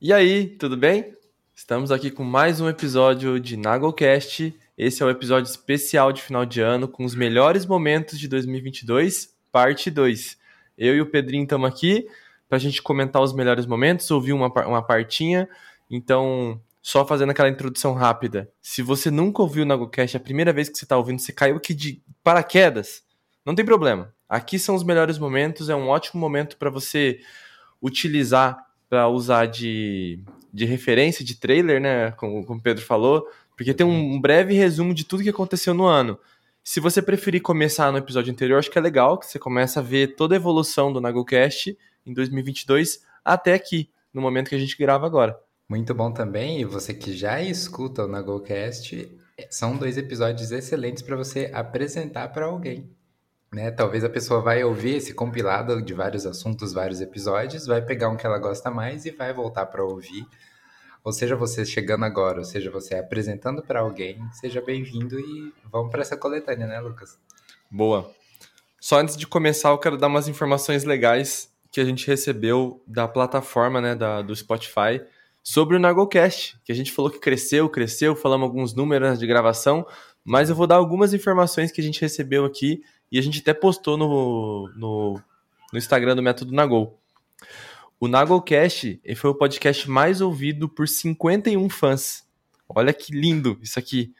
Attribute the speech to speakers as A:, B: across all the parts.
A: E aí, tudo bem? Estamos aqui com mais um episódio de Nagocast. Esse é o episódio especial de final de ano com os melhores momentos de 2022, parte 2. Eu e o Pedrinho estamos aqui para a gente comentar os melhores momentos, ouvir uma, uma partinha. Então, só fazendo aquela introdução rápida. Se você nunca ouviu o Nagocast, é a primeira vez que você está ouvindo, você caiu aqui de paraquedas, não tem problema. Aqui são os melhores momentos, é um ótimo momento para você utilizar para usar de, de referência, de trailer, né? Como, como o Pedro falou, porque tem um breve resumo de tudo que aconteceu no ano. Se você preferir começar no episódio anterior, acho que é legal, que você começa a ver toda a evolução do Nagocast em 2022 até aqui, no momento que a gente grava agora.
B: Muito bom também, e você que já escuta o Nagocast, são dois episódios excelentes para você apresentar para alguém. Né? Talvez a pessoa vai ouvir esse compilado de vários assuntos, vários episódios, vai pegar um que ela gosta mais e vai voltar para ouvir. Ou seja, você chegando agora, ou seja, você apresentando para alguém, seja bem-vindo e vamos para essa coletânea, né, Lucas?
A: Boa. Só antes de começar, eu quero dar umas informações legais que a gente recebeu da plataforma, né, da, do Spotify, sobre o Nagocast, que a gente falou que cresceu, cresceu, falamos alguns números de gravação, mas eu vou dar algumas informações que a gente recebeu aqui e a gente até postou no, no, no Instagram do Método Nagol. O Nagolcast foi o podcast mais ouvido por 51 fãs. Olha que lindo isso aqui.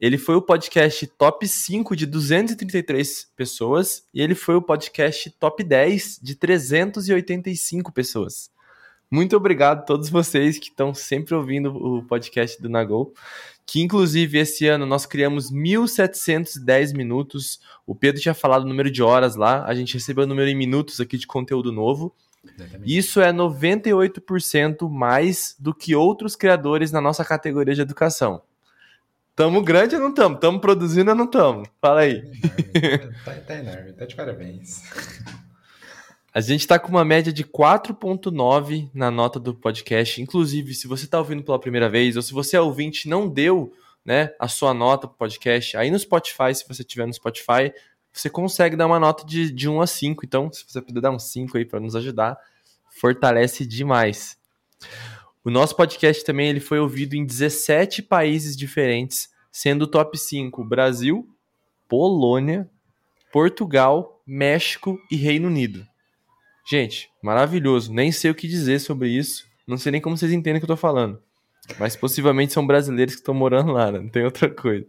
A: Ele foi o podcast top 5 de 233 pessoas e ele foi o podcast top 10 de 385 pessoas. Muito obrigado a todos vocês que estão sempre ouvindo o podcast do Nagol que inclusive esse ano nós criamos 1.710 minutos. O Pedro tinha falado o número de horas lá, a gente recebeu o número em minutos aqui de conteúdo novo. Exatamente. Isso é 98% mais do que outros criadores na nossa categoria de educação. Tamo grande ou não tamo? Tamo produzindo ou não tamo? Fala aí.
B: Tá, tá enorme, tá de parabéns.
A: A gente está com uma média de 4.9 na nota do podcast. Inclusive, se você está ouvindo pela primeira vez, ou se você é ouvinte não deu né, a sua nota para o podcast, aí no Spotify, se você tiver no Spotify, você consegue dar uma nota de, de 1 a 5. Então, se você puder dar um 5 aí para nos ajudar, fortalece demais. O nosso podcast também ele foi ouvido em 17 países diferentes, sendo o top 5 Brasil, Polônia, Portugal, México e Reino Unido. Gente, maravilhoso. Nem sei o que dizer sobre isso. Não sei nem como vocês entendem o que eu tô falando. Mas possivelmente são brasileiros que estão morando lá, né? não tem outra coisa.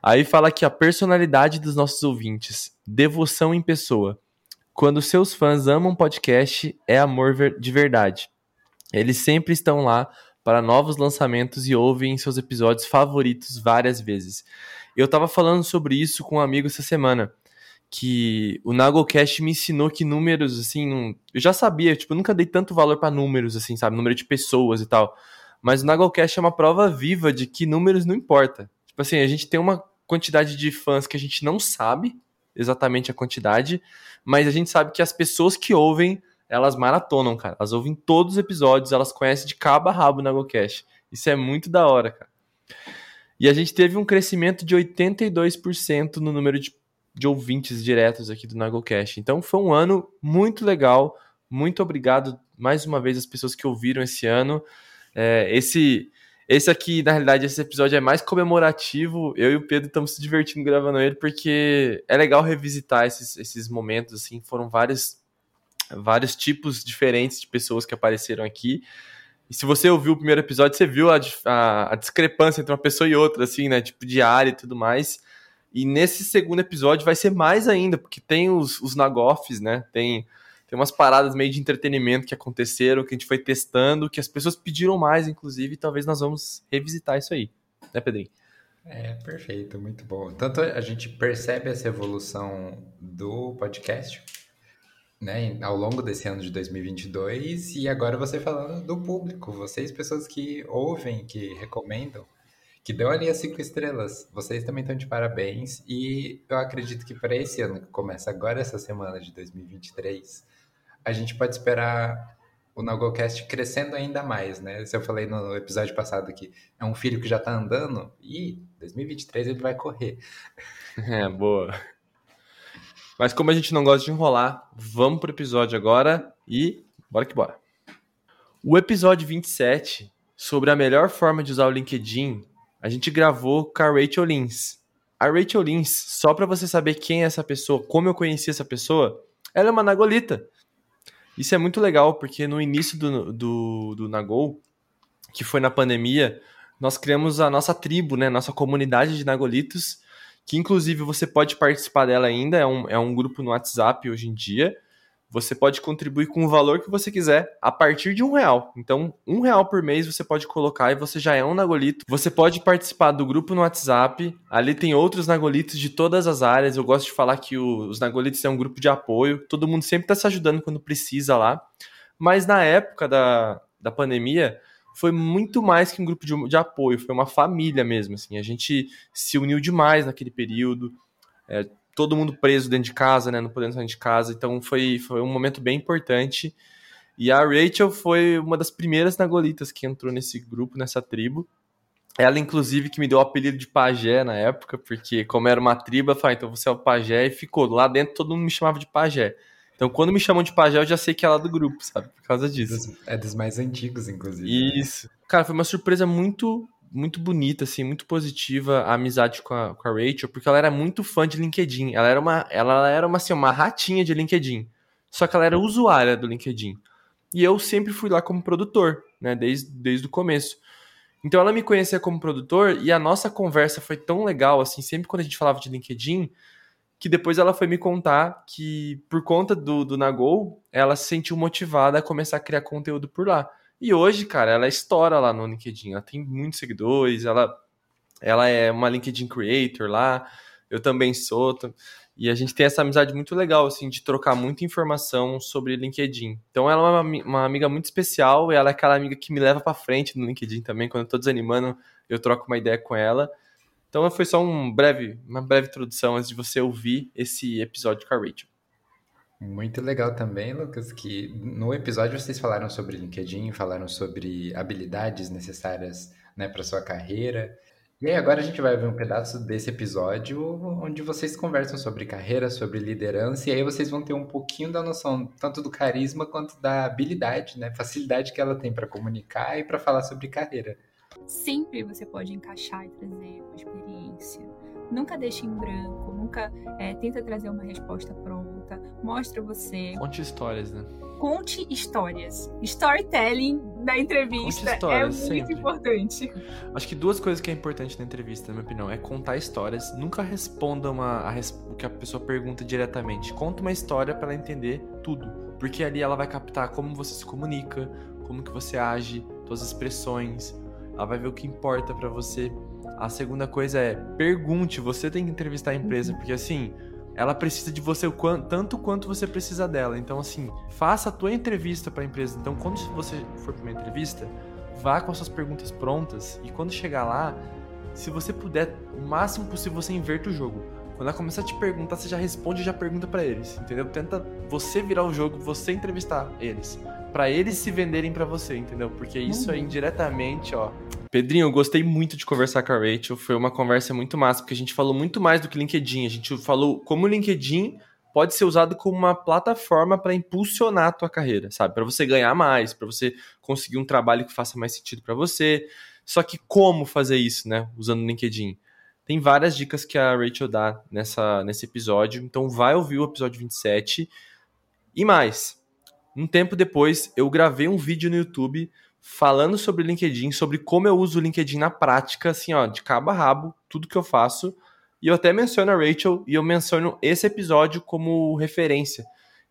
A: Aí fala aqui a personalidade dos nossos ouvintes. Devoção em pessoa. Quando seus fãs amam podcast, é amor de verdade. Eles sempre estão lá para novos lançamentos e ouvem seus episódios favoritos várias vezes. Eu tava falando sobre isso com um amigo essa semana que o Nagocast me ensinou que números, assim, não... eu já sabia, tipo, eu nunca dei tanto valor para números, assim, sabe, número de pessoas e tal. Mas o Nagocast é uma prova viva de que números não importa. Tipo assim, a gente tem uma quantidade de fãs que a gente não sabe exatamente a quantidade, mas a gente sabe que as pessoas que ouvem, elas maratonam, cara. Elas ouvem todos os episódios, elas conhecem de cabo a rabo o Nagocast. Isso é muito da hora, cara. E a gente teve um crescimento de 82% no número de de ouvintes diretos aqui do Nagocast. Então foi um ano muito legal. Muito obrigado mais uma vez às pessoas que ouviram esse ano. É, esse esse aqui, na realidade, esse episódio é mais comemorativo. Eu e o Pedro estamos se divertindo gravando ele porque é legal revisitar esses, esses momentos. Assim, foram vários, vários tipos diferentes de pessoas que apareceram aqui. E se você ouviu o primeiro episódio, você viu a, a, a discrepância entre uma pessoa e outra, assim, né? Tipo de área e tudo mais. E nesse segundo episódio vai ser mais ainda, porque tem os, os nagoffs, né? Tem, tem umas paradas meio de entretenimento que aconteceram, que a gente foi testando, que as pessoas pediram mais, inclusive, e talvez nós vamos revisitar isso aí. Né, Pedrinho?
B: É, perfeito, muito bom. Tanto a gente percebe essa evolução do podcast, né, ao longo desse ano de 2022, e agora você falando do público, vocês, pessoas que ouvem, que recomendam, que deu ali as cinco estrelas. Vocês também estão de parabéns. E eu acredito que para esse ano, que começa agora essa semana de 2023, a gente pode esperar o Nogocast crescendo ainda mais, né? Se eu falei no episódio passado que é um filho que já tá andando, e 2023 ele vai correr.
A: É, boa. Mas como a gente não gosta de enrolar, vamos pro episódio agora e bora que bora. O episódio 27, sobre a melhor forma de usar o LinkedIn, a gente gravou com a Rachel Lins. A Rachel Lins, só para você saber quem é essa pessoa, como eu conheci essa pessoa, ela é uma Nagolita. Isso é muito legal, porque no início do, do, do Nagol, que foi na pandemia, nós criamos a nossa tribo, né? Nossa comunidade de Nagolitos, que inclusive você pode participar dela ainda, é um, é um grupo no WhatsApp hoje em dia. Você pode contribuir com o valor que você quiser a partir de um real. Então, um real por mês você pode colocar e você já é um Nagolito. Você pode participar do grupo no WhatsApp. Ali tem outros Nagolitos de todas as áreas. Eu gosto de falar que o, os Nagolitos é um grupo de apoio. Todo mundo sempre está se ajudando quando precisa lá. Mas na época da, da pandemia, foi muito mais que um grupo de, de apoio, foi uma família mesmo. Assim. A gente se uniu demais naquele período. É, todo mundo preso dentro de casa, né? Não podendo sair de casa. Então foi, foi um momento bem importante. E a Rachel foi uma das primeiras Nagolitas que entrou nesse grupo, nessa tribo. Ela, inclusive, que me deu o apelido de pajé na época, porque como era uma tribo, eu falei, então você é o pajé, e ficou. Lá dentro todo mundo me chamava de pajé. Então, quando me chamam de pajé, eu já sei que é lá do grupo, sabe? Por causa disso.
B: É dos mais antigos, inclusive.
A: Isso. Cara, foi uma surpresa muito muito bonita, assim, muito positiva a amizade com a, com a Rachel, porque ela era muito fã de LinkedIn. Ela era uma, ela era uma, assim, uma ratinha de LinkedIn. Só que ela era usuária do LinkedIn. E eu sempre fui lá como produtor, né, desde, desde o começo. Então ela me conhecia como produtor e a nossa conversa foi tão legal, assim, sempre quando a gente falava de LinkedIn, que depois ela foi me contar que, por conta do, do Nagol, ela se sentiu motivada a começar a criar conteúdo por lá. E hoje, cara, ela estoura lá no LinkedIn. Ela tem muitos seguidores, ela, ela é uma LinkedIn Creator lá. Eu também sou. E a gente tem essa amizade muito legal, assim, de trocar muita informação sobre LinkedIn. Então ela é uma, uma amiga muito especial e ela é aquela amiga que me leva para frente no LinkedIn também. Quando eu tô desanimando, eu troco uma ideia com ela. Então foi só um breve, uma breve introdução antes de você ouvir esse episódio com a Rachel.
B: Muito legal também, Lucas, que no episódio vocês falaram sobre LinkedIn, falaram sobre habilidades necessárias né, para sua carreira. E aí agora a gente vai ver um pedaço desse episódio onde vocês conversam sobre carreira, sobre liderança, e aí vocês vão ter um pouquinho da noção tanto do carisma quanto da habilidade, né, facilidade que ela tem para comunicar e para falar sobre carreira.
C: Sempre você pode encaixar e trazer uma experiência Nunca deixe em branco, nunca é, tenta trazer uma resposta pronta. Mostra você.
A: Conte histórias, né?
C: Conte histórias. Storytelling da entrevista é muito sempre. importante.
A: Acho que duas coisas que é importante na entrevista, na minha opinião, é contar histórias. Nunca responda uma, a, o que a pessoa pergunta diretamente. Conta uma história para ela entender tudo. Porque ali ela vai captar como você se comunica, como que você age, suas expressões. Ela vai ver o que importa para você. A segunda coisa é pergunte, você tem que entrevistar a empresa, uhum. porque assim, ela precisa de você tanto quanto você precisa dela. Então, assim, faça a tua entrevista para a empresa. Então, quando você for para uma entrevista, vá com as suas perguntas prontas e quando chegar lá, se você puder, o máximo possível você inverta o jogo. Quando ela começar a te perguntar, você já responde e já pergunta para eles, entendeu? Tenta você virar o jogo, você entrevistar eles, para eles se venderem para você, entendeu? Porque isso aí uhum. indiretamente, ó, Pedrinho, eu gostei muito de conversar com a Rachel. Foi uma conversa muito massa, porque a gente falou muito mais do que LinkedIn. A gente falou como o LinkedIn pode ser usado como uma plataforma para impulsionar a tua carreira, sabe? Para você ganhar mais, para você conseguir um trabalho que faça mais sentido para você. Só que como fazer isso, né? Usando o LinkedIn. Tem várias dicas que a Rachel dá nessa, nesse episódio. Então vai ouvir o episódio 27. E mais, um tempo depois, eu gravei um vídeo no YouTube falando sobre LinkedIn, sobre como eu uso o LinkedIn na prática, assim, ó, de cabo a rabo, tudo que eu faço. E eu até menciono a Rachel e eu menciono esse episódio como referência.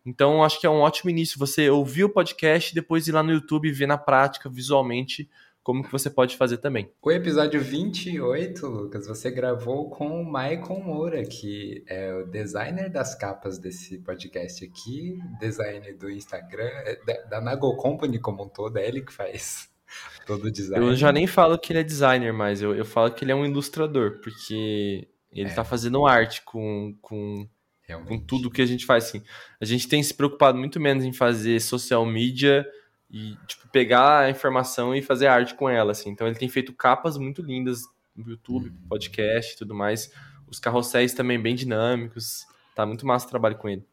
A: Então, acho que é um ótimo início você ouvir o podcast depois ir lá no YouTube e ver na prática, visualmente, como que você pode fazer também.
B: O episódio 28, Lucas, você gravou com o Maicon Moura, que é o designer das capas desse podcast aqui, designer do Instagram, é, da Nago Company como um todo, é ele que faz todo o design.
A: Eu já nem falo que ele é designer, mas eu, eu falo que ele é um ilustrador, porque ele está é. fazendo arte com, com, com tudo que a gente faz. Assim. A gente tem se preocupado muito menos em fazer social media e tipo pegar a informação e fazer arte com ela, assim. Então ele tem feito capas muito lindas no YouTube, uhum. podcast e tudo mais. Os carrosséis também bem dinâmicos. Tá muito massa o trabalho com ele.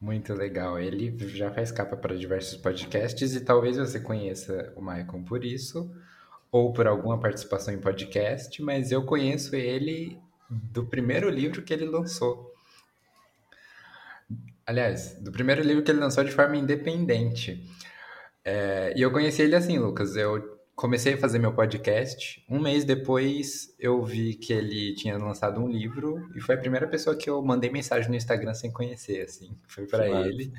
B: Muito legal. Ele já faz capa para diversos podcasts e talvez você conheça o Maicon por isso, ou por alguma participação em podcast, mas eu conheço ele do primeiro livro que ele lançou. Aliás, do primeiro livro que ele lançou de forma independente. É, e eu conheci ele assim, Lucas. Eu comecei a fazer meu podcast. Um mês depois, eu vi que ele tinha lançado um livro e foi a primeira pessoa que eu mandei mensagem no Instagram sem conhecer, assim. Foi para ele,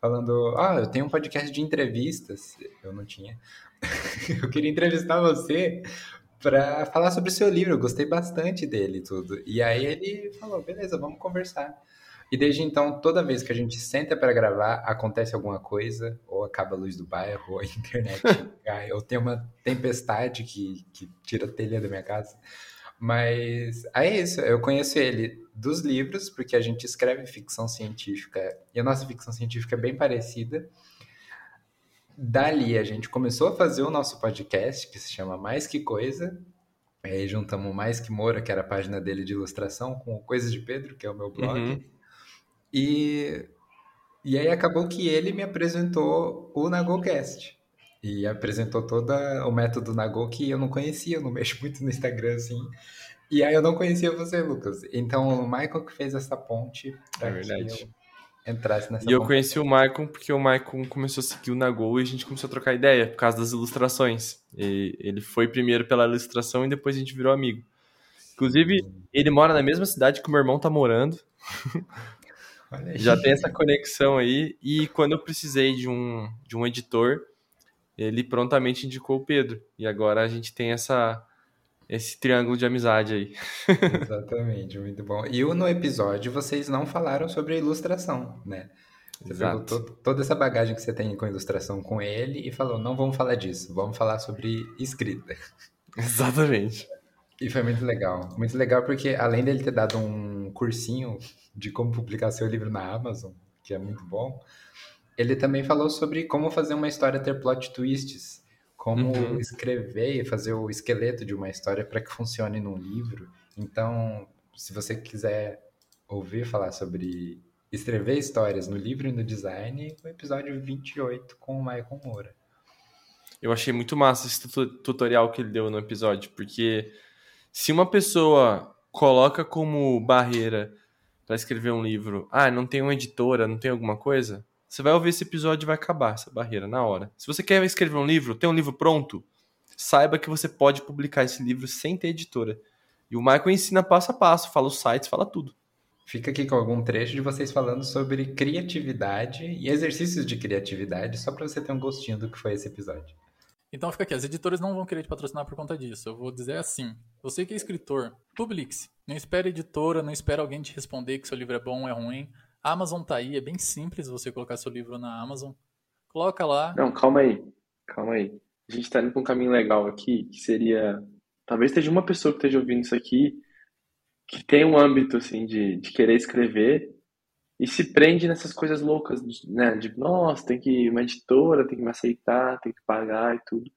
B: falando: Ah, eu tenho um podcast de entrevistas. Eu não tinha. eu queria entrevistar você para falar sobre o seu livro. Eu gostei bastante dele e tudo. E aí ele falou: Beleza, vamos conversar. E desde então, toda vez que a gente senta para gravar, acontece alguma coisa, ou acaba a luz do bairro, ou a internet cai, ou tem uma tempestade que, que tira a telha da minha casa. Mas é isso, eu conheço ele dos livros, porque a gente escreve ficção científica, e a nossa ficção científica é bem parecida. Dali a gente começou a fazer o nosso podcast, que se chama Mais Que Coisa. Aí juntamos Mais Que Moura, que era a página dele de ilustração, com Coisas de Pedro, que é o meu blog. Uhum. E, e aí acabou que ele me apresentou o NagoCast. E apresentou todo o método Nago que eu não conhecia, eu não mexo muito no Instagram assim. E aí eu não conhecia você, Lucas. Então o Michael que fez essa ponte pra é verdade. eu entrasse nessa
A: E eu conheci o Michael porque o Michael começou a seguir o Nago e a gente começou a trocar ideia por causa das ilustrações. E ele foi primeiro pela ilustração e depois a gente virou amigo. Inclusive, ele mora na mesma cidade que o meu irmão tá morando. Já tem essa conexão aí. E quando eu precisei de um, de um editor, ele prontamente indicou o Pedro. E agora a gente tem essa, esse triângulo de amizade aí.
B: Exatamente, muito bom. E no episódio vocês não falaram sobre ilustração, né? Você Exato. pegou toda essa bagagem que você tem com ilustração com ele e falou: não vamos falar disso, vamos falar sobre escrita.
A: Exatamente.
B: E foi muito legal. Muito legal porque, além dele ter dado um cursinho de como publicar seu livro na Amazon, que é muito bom, ele também falou sobre como fazer uma história ter plot twists, como uhum. escrever e fazer o esqueleto de uma história para que funcione num livro. Então, se você quiser ouvir falar sobre escrever histórias no livro e no design, o episódio 28 com o Michael Moura.
A: Eu achei muito massa esse tutorial que ele deu no episódio, porque se uma pessoa coloca como barreira para escrever um livro, ah, não tem uma editora, não tem alguma coisa, você vai ouvir esse episódio e vai acabar essa barreira na hora. Se você quer escrever um livro, tem um livro pronto, saiba que você pode publicar esse livro sem ter editora. E o Michael ensina passo a passo, fala os sites, fala tudo.
B: Fica aqui com algum trecho de vocês falando sobre criatividade e exercícios de criatividade, só para você ter um gostinho do que foi esse episódio.
D: Então fica aqui, as editoras não vão querer te patrocinar por conta disso. Eu vou dizer assim: você que é escritor, publique-se. Não espere editora, não espere alguém te responder que seu livro é bom ou é ruim. A Amazon tá aí, é bem simples você colocar seu livro na Amazon. Coloca lá.
E: Não, calma aí. Calma aí. A gente tá indo pra um caminho legal aqui, que seria. Talvez esteja uma pessoa que esteja ouvindo isso aqui que tem um âmbito assim de, de querer escrever e se prende nessas coisas loucas, né? De, nossa, tem que ir uma editora, tem que me aceitar, tem que pagar e tudo.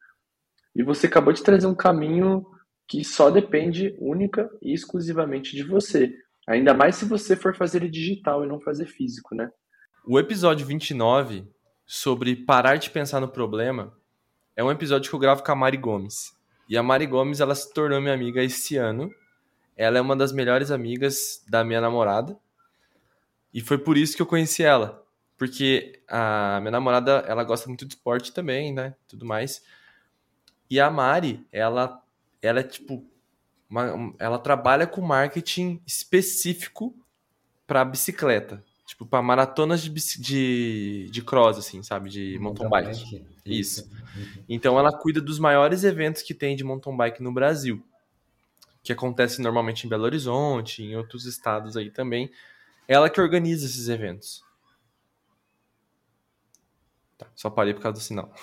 E: E você acabou de trazer um caminho que só depende única e exclusivamente de você. Ainda mais se você for fazer digital e não fazer físico, né?
A: O episódio 29, sobre parar de pensar no problema, é um episódio que eu gravo com a Mari Gomes. E a Mari Gomes, ela se tornou minha amiga esse ano. Ela é uma das melhores amigas da minha namorada. E foi por isso que eu conheci ela. Porque a minha namorada, ela gosta muito de esporte também, né? Tudo mais. E a Mari, ela, ela é tipo. Uma, ela trabalha com marketing específico para bicicleta. Tipo, para maratonas de, de, de cross, assim, sabe? De mountain, mountain bike. bike. Isso. Uhum. Então ela cuida dos maiores eventos que tem de mountain bike no Brasil. Que acontece normalmente em Belo Horizonte, em outros estados aí também. Ela que organiza esses eventos. Tá, só parei por causa do sinal.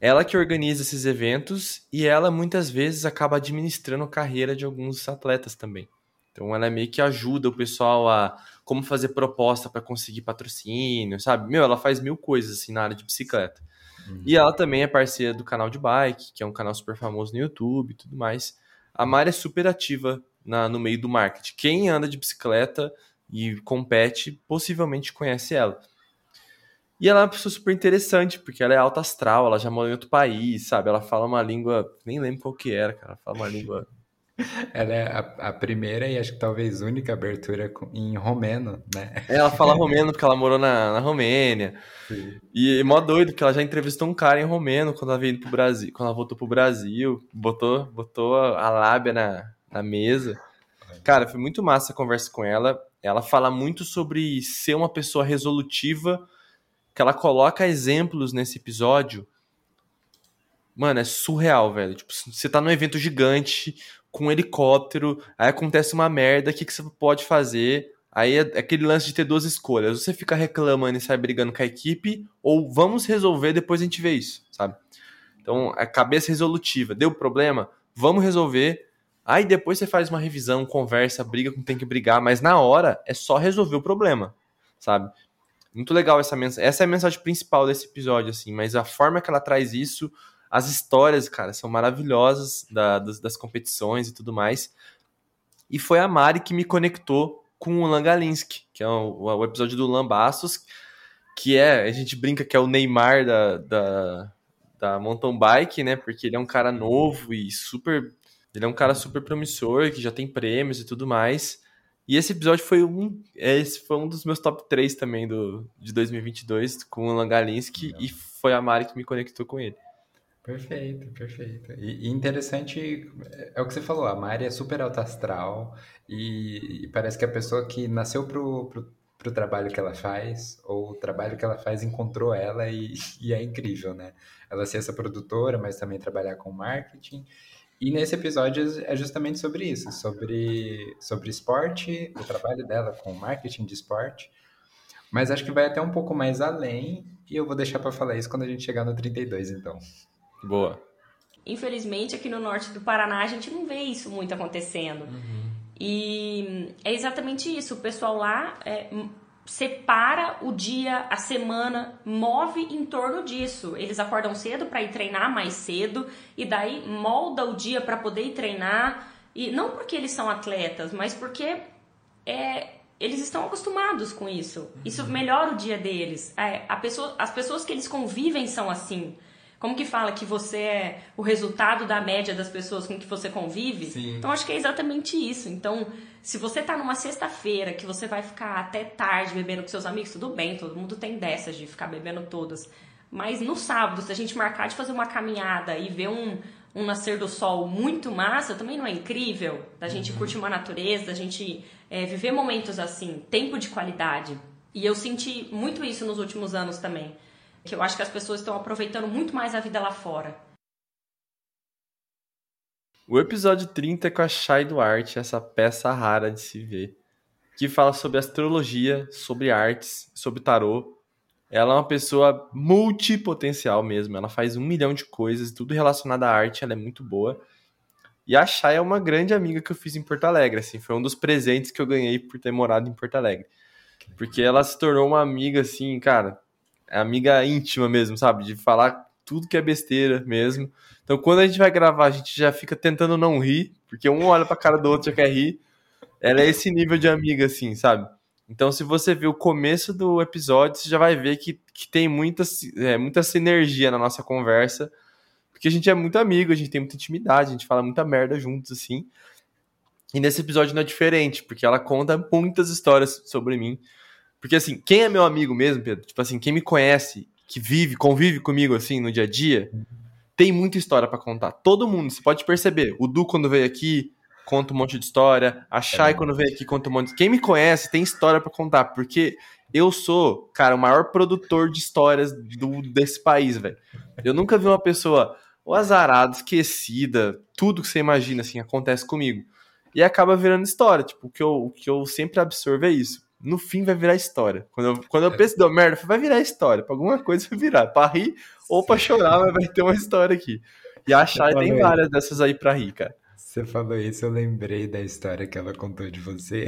A: Ela que organiza esses eventos e ela muitas vezes acaba administrando a carreira de alguns atletas também. Então ela meio que ajuda o pessoal a como fazer proposta para conseguir patrocínio, sabe? Meu, ela faz mil coisas assim na área de bicicleta. Uhum. E ela também é parceira do canal de bike, que é um canal super famoso no YouTube e tudo mais. A Mari é super ativa na, no meio do marketing. Quem anda de bicicleta e compete, possivelmente conhece ela. E ela é uma pessoa super interessante, porque ela é alta astral, ela já mora em outro país, sabe? Ela fala uma língua, nem lembro qual que era, cara. Ela fala uma língua.
B: Ela é a, a primeira e acho que talvez única abertura em romeno, né?
A: É, ela fala romeno porque ela morou na, na Romênia. Sim. E é mó doido, que ela já entrevistou um cara em romeno quando ela veio pro Brasil, quando ela voltou pro Brasil, botou, botou a lábia na, na mesa. Cara, foi muito massa a conversa com ela. Ela fala muito sobre ser uma pessoa resolutiva que ela coloca exemplos nesse episódio. Mano, é surreal, velho. Tipo, você tá num evento gigante, com um helicóptero, aí acontece uma merda, o que, que você pode fazer? Aí é aquele lance de ter duas escolhas. Você fica reclamando e sai brigando com a equipe, ou vamos resolver, depois a gente vê isso, sabe? Então, a cabeça resolutiva. Deu problema? Vamos resolver. Aí depois você faz uma revisão, conversa, briga com quem tem que brigar, mas na hora é só resolver o problema, sabe? Muito legal essa mensagem. Essa é a mensagem principal desse episódio, assim, mas a forma que ela traz isso, as histórias, cara, são maravilhosas da, das, das, competições e tudo mais. E foi a Mari que me conectou com o Langalinsky, que é o, o episódio do Lambastos, que é, a gente brinca que é o Neymar da, da, da mountain bike, né? Porque ele é um cara novo e super. Ele é um cara super promissor, que já tem prêmios e tudo mais. E esse episódio foi um, esse foi um dos meus top 3 também do, de 2022 com o Langalinsky e foi a Mari que me conectou com ele.
B: Perfeito, perfeito. E, e, interessante, é o que você falou, a Mari é super alta astral e, e parece que a pessoa que nasceu pro, pro, pro, trabalho que ela faz, ou o trabalho que ela faz encontrou ela e, e é incrível, né? Ela ser essa produtora, mas também trabalhar com marketing e nesse episódio é justamente sobre isso, sobre, sobre esporte, o trabalho dela com marketing de esporte. Mas acho que vai até um pouco mais além, e eu vou deixar para falar isso quando a gente chegar no 32, então.
A: Boa.
F: Infelizmente, aqui no norte do Paraná, a gente não vê isso muito acontecendo. Uhum. E é exatamente isso. O pessoal lá é, separa o dia, a semana, move em torno disso. Eles acordam cedo para ir treinar mais cedo e daí molda o dia para poder ir treinar. E não porque eles são atletas, mas porque é, eles estão acostumados com isso. Isso melhora o dia deles. É, pessoa, as pessoas que eles convivem são assim. Como que fala que você é o resultado da média das pessoas com que você convive? Sim. Então acho que é exatamente isso. Então, se você tá numa sexta-feira que você vai ficar até tarde bebendo com seus amigos, tudo bem, todo mundo tem dessas de ficar bebendo todas. Mas no sábado, se a gente marcar de fazer uma caminhada e ver um, um nascer do sol muito massa, também não é incrível? Da gente uhum. curtir uma natureza, da gente é, viver momentos assim, tempo de qualidade. E eu senti muito isso nos últimos anos também que eu acho que as pessoas estão aproveitando muito mais a vida lá fora.
A: O episódio 30 é com a Shai Duarte, essa peça rara de se ver, que fala sobre astrologia, sobre artes, sobre tarô. Ela é uma pessoa multipotencial mesmo, ela faz um milhão de coisas, tudo relacionado à arte, ela é muito boa. E a Chay é uma grande amiga que eu fiz em Porto Alegre, assim, foi um dos presentes que eu ganhei por ter morado em Porto Alegre. Porque ela se tornou uma amiga, assim, cara, amiga íntima mesmo, sabe? De falar tudo que é besteira mesmo. Então, quando a gente vai gravar, a gente já fica tentando não rir, porque um olha pra cara do outro já quer rir. Ela é esse nível de amiga, assim, sabe? Então, se você ver o começo do episódio, você já vai ver que, que tem muita, é, muita sinergia na nossa conversa, porque a gente é muito amigo, a gente tem muita intimidade, a gente fala muita merda juntos, assim. E nesse episódio não é diferente, porque ela conta muitas histórias sobre mim. Porque, assim, quem é meu amigo mesmo, Pedro? Tipo assim, quem me conhece, que vive, convive comigo, assim, no dia a dia, tem muita história para contar. Todo mundo, você pode perceber. O Du, quando veio aqui, conta um monte de história. A Shai, é quando veio aqui, conta um monte de... Quem me conhece tem história para contar, porque eu sou, cara, o maior produtor de histórias do, desse país, velho. Eu nunca vi uma pessoa ou azarada, esquecida, tudo que você imagina, assim, acontece comigo. E acaba virando história. Tipo, o que eu, o que eu sempre absorvo é isso no fim vai virar história. Quando eu, quando eu penso, deu merda, vai virar história. Pra alguma coisa vai virar. Pra rir ou pra chorar, mas vai ter uma história aqui. E a Chay tem várias dessas aí pra rir, cara.
B: Você falou isso, eu lembrei da história que ela contou de você.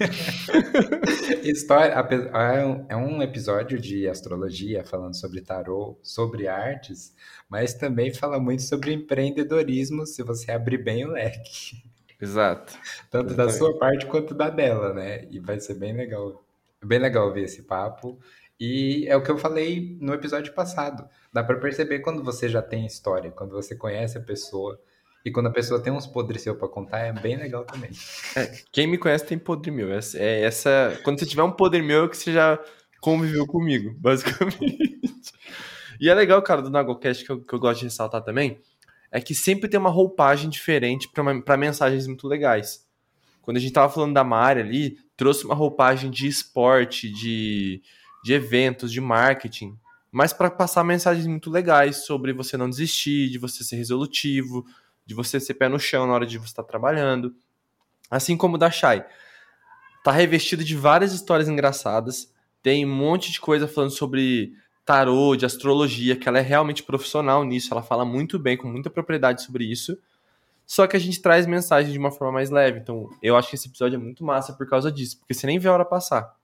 B: história, é, é um episódio de astrologia falando sobre tarô, sobre artes, mas também fala muito sobre empreendedorismo se você abrir bem o leque.
A: Exato.
B: Tanto da sua parte quanto da dela, né? E vai ser bem legal. Bem legal ver esse papo. E é o que eu falei no episódio passado. Dá para perceber quando você já tem história, quando você conhece a pessoa. E quando a pessoa tem uns podres seu pra contar, é bem legal também.
A: É, quem me conhece tem podre meu. Essa, é essa. Quando você tiver um podre meu, é que você já conviveu comigo, basicamente. E é legal, cara, do Nagocast que eu, que eu gosto de ressaltar também, é que sempre tem uma roupagem diferente para mensagens muito legais. Quando a gente tava falando da Mari ali, trouxe uma roupagem de esporte, de, de eventos, de marketing, mas para passar mensagens muito legais sobre você não desistir, de você ser resolutivo, de você ser pé no chão na hora de você estar tá trabalhando. Assim como o da Shai. Tá revestido de várias histórias engraçadas, tem um monte de coisa falando sobre tarô, de astrologia, que ela é realmente profissional nisso, ela fala muito bem, com muita propriedade sobre isso. Só que a gente traz mensagens de uma forma mais leve. Então, eu acho que esse episódio é muito massa por causa disso, porque você nem vê a hora passar.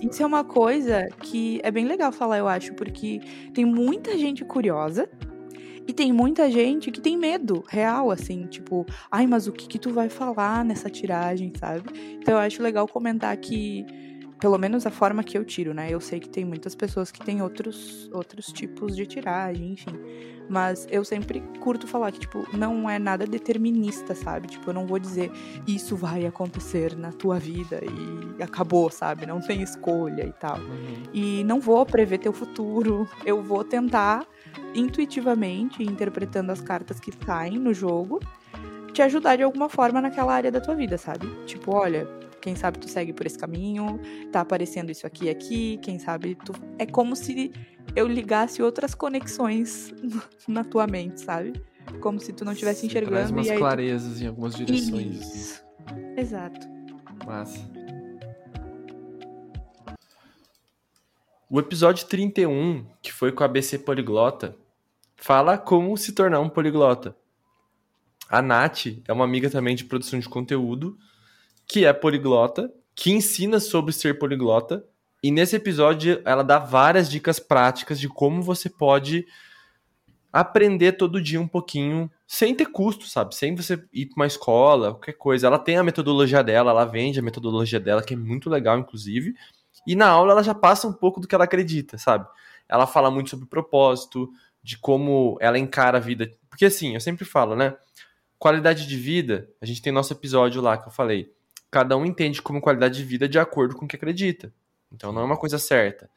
G: Isso é uma coisa que é bem legal falar, eu acho, porque tem muita gente curiosa e tem muita gente que tem medo real, assim, tipo, ai, mas o que, que tu vai falar nessa tiragem, sabe? Então eu acho legal comentar que pelo menos a forma que eu tiro, né? Eu sei que tem muitas pessoas que têm outros, outros tipos de tiragem, enfim. Mas eu sempre curto falar que, tipo, não é nada determinista, sabe? Tipo, eu não vou dizer isso vai acontecer na tua vida e acabou, sabe? Não tem escolha e tal. Uhum. E não vou prever teu futuro. Eu vou tentar, intuitivamente, interpretando as cartas que saem no jogo, te ajudar de alguma forma naquela área da tua vida, sabe? Tipo, olha, quem sabe tu segue por esse caminho, tá aparecendo isso aqui e aqui, quem sabe tu. É como se eu ligasse outras conexões na tua mente, sabe? Como se tu não estivesse enxergando. Traz
A: umas
G: e aí
A: clarezas tu... em algumas direções.
G: Isso. Exato.
A: Massa. O episódio 31, que foi com a ABC Poliglota, fala como se tornar um poliglota. A Nath é uma amiga também de produção de conteúdo que é poliglota, que ensina sobre ser poliglota. E nesse episódio ela dá várias dicas práticas de como você pode aprender todo dia um pouquinho, sem ter custo, sabe? Sem você ir para uma escola, qualquer coisa. Ela tem a metodologia dela, ela vende a metodologia dela, que é muito legal, inclusive. E na aula ela já passa um pouco do que ela acredita, sabe? Ela fala muito sobre propósito, de como ela encara a vida. Porque assim, eu sempre falo, né? Qualidade de vida, a gente tem nosso episódio lá que eu falei cada um entende como qualidade de vida de acordo com o que acredita. Então não é uma coisa certa.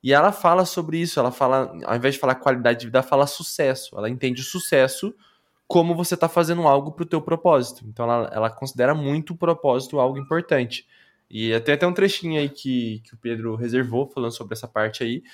A: E ela fala sobre isso, ela fala, ao invés de falar qualidade de vida, ela fala sucesso. Ela entende o sucesso como você está fazendo algo para o teu propósito. Então ela, ela considera muito o propósito algo importante. E até até um trechinho aí que, que o Pedro reservou falando sobre essa parte aí.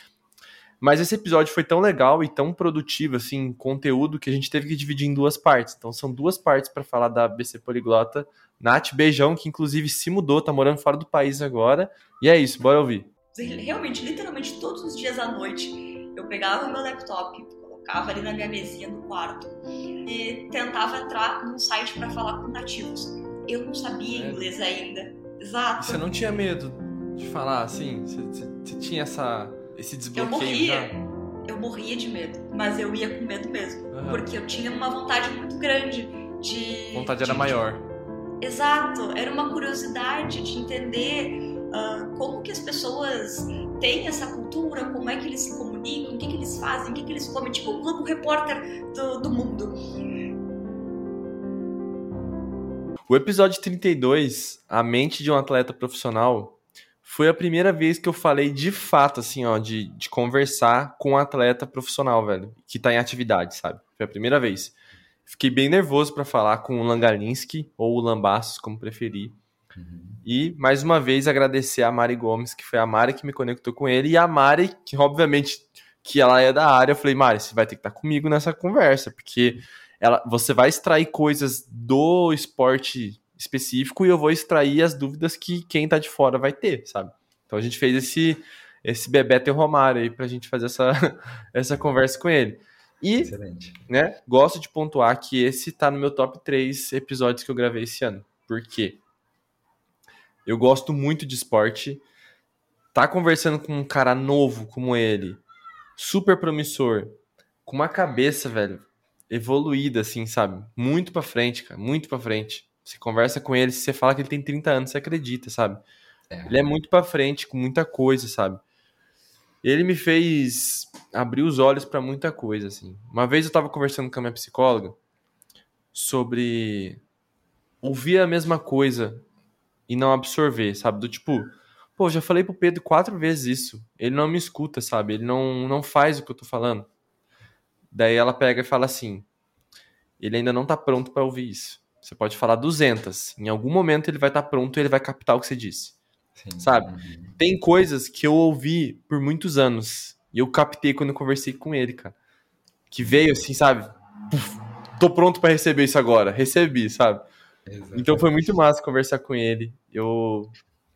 A: Mas esse episódio foi tão legal e tão produtivo, assim, conteúdo, que a gente teve que dividir em duas partes. Então são duas partes para falar da BC Poliglota Nath, beijão, que inclusive se mudou, tá morando fora do país agora. E é isso, bora ouvir.
H: Realmente, literalmente todos os dias à noite, eu pegava meu laptop, colocava ali na minha mesinha no quarto e tentava entrar num site para falar com nativos. Eu não sabia é. inglês ainda. Exato.
A: Você não tinha medo de falar assim? Você, você, tinha essa, esse desbloqueio
H: eu morria.
A: já?
H: Eu morria de medo, mas eu ia com medo mesmo. Uhum. Porque eu tinha uma vontade muito grande de.
A: A vontade
H: de,
A: era maior
H: Exato, era uma curiosidade de entender uh, como que as pessoas têm essa cultura, como é que eles se comunicam, o que, que eles fazem, o que, que eles comem, tipo o Globo Repórter do, do mundo.
A: O episódio 32, A Mente de um Atleta Profissional, foi a primeira vez que eu falei de fato, assim, ó, de, de conversar com um atleta profissional, velho, que tá em atividade, sabe? Foi a primeira vez. Fiquei bem nervoso para falar com o Langalinski, ou o Lambassos, como preferir. Uhum. E, mais uma vez, agradecer a Mari Gomes, que foi a Mari que me conectou com ele, e a Mari, que obviamente que ela é da área, eu falei, Mari, você vai ter que estar comigo nessa conversa, porque ela, você vai extrair coisas do esporte específico e eu vou extrair as dúvidas que quem tá de fora vai ter, sabe? Então a gente fez esse, esse Bebeto e Romário aí pra gente fazer essa, essa conversa com ele. E, Excelente. né, gosto de pontuar que esse tá no meu top 3 episódios que eu gravei esse ano. Por quê? Eu gosto muito de esporte. Tá conversando com um cara novo como ele, super promissor, com uma cabeça, velho, evoluída, assim, sabe? Muito pra frente, cara, muito pra frente. Você conversa com ele, se você fala que ele tem 30 anos, você acredita, sabe?
B: É.
A: Ele é muito pra frente com muita coisa, sabe? Ele me fez abrir os olhos pra muita coisa, assim. Uma vez eu tava conversando com a minha psicóloga sobre ouvir a mesma coisa e não absorver, sabe? Do tipo, pô, já falei pro Pedro quatro vezes isso. Ele não me escuta, sabe? Ele não, não faz o que eu tô falando. Daí ela pega e fala assim: ele ainda não tá pronto pra ouvir isso. Você pode falar 200. Em algum momento ele vai estar pronto e ele vai captar o que você disse.
B: Sim.
A: Sabe?
B: Uhum.
A: Tem coisas que eu ouvi por muitos anos e eu captei quando eu conversei com ele, cara. Que veio assim, sabe? Puf, tô pronto pra receber isso agora. Recebi, sabe? Então foi muito massa conversar com ele. Eu.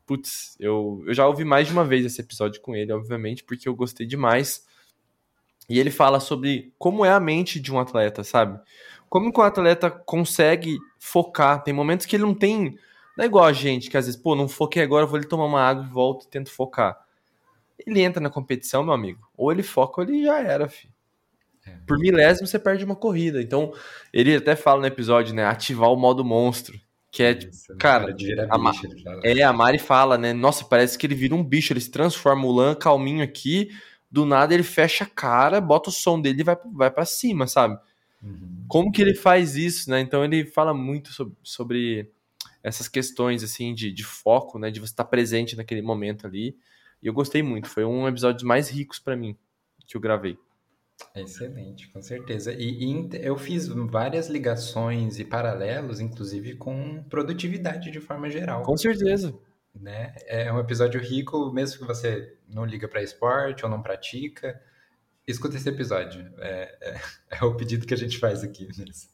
A: Putz, eu, eu já ouvi mais de uma vez esse episódio com ele, obviamente, porque eu gostei demais. E ele fala sobre como é a mente de um atleta, sabe? Como que um atleta consegue focar. Tem momentos que ele não tem. Não é igual a gente, que às vezes, pô, não foquei agora, vou ali tomar uma água e volto e tento focar. Ele entra na competição, meu amigo. Ou ele foca ou ele já era, filho. Por milésimo você perde uma corrida. Então, ele até fala no episódio, né? Ativar o modo monstro. Que é, tipo,
B: Isso,
A: cara,
B: virar
A: a
B: bicho,
A: é, a Mari fala, né? Nossa, parece que ele vira um bicho, ele se transforma. O Lan calminho aqui, do nada ele fecha a cara, bota o som dele e vai, vai para cima, sabe?
B: Uhum.
A: Como que ele faz isso, né? Então ele fala muito sobre, sobre essas questões, assim, de, de foco, né? De você estar presente naquele momento ali. E eu gostei muito, foi um episódio mais ricos pra mim que eu gravei.
B: Excelente, com certeza. E, e eu fiz várias ligações e paralelos, inclusive com produtividade de forma geral.
A: Com certeza.
B: né? É um episódio rico, mesmo que você não liga para esporte ou não pratica, escuta esse episódio. É, é- é o pedido que a gente faz aqui. nesse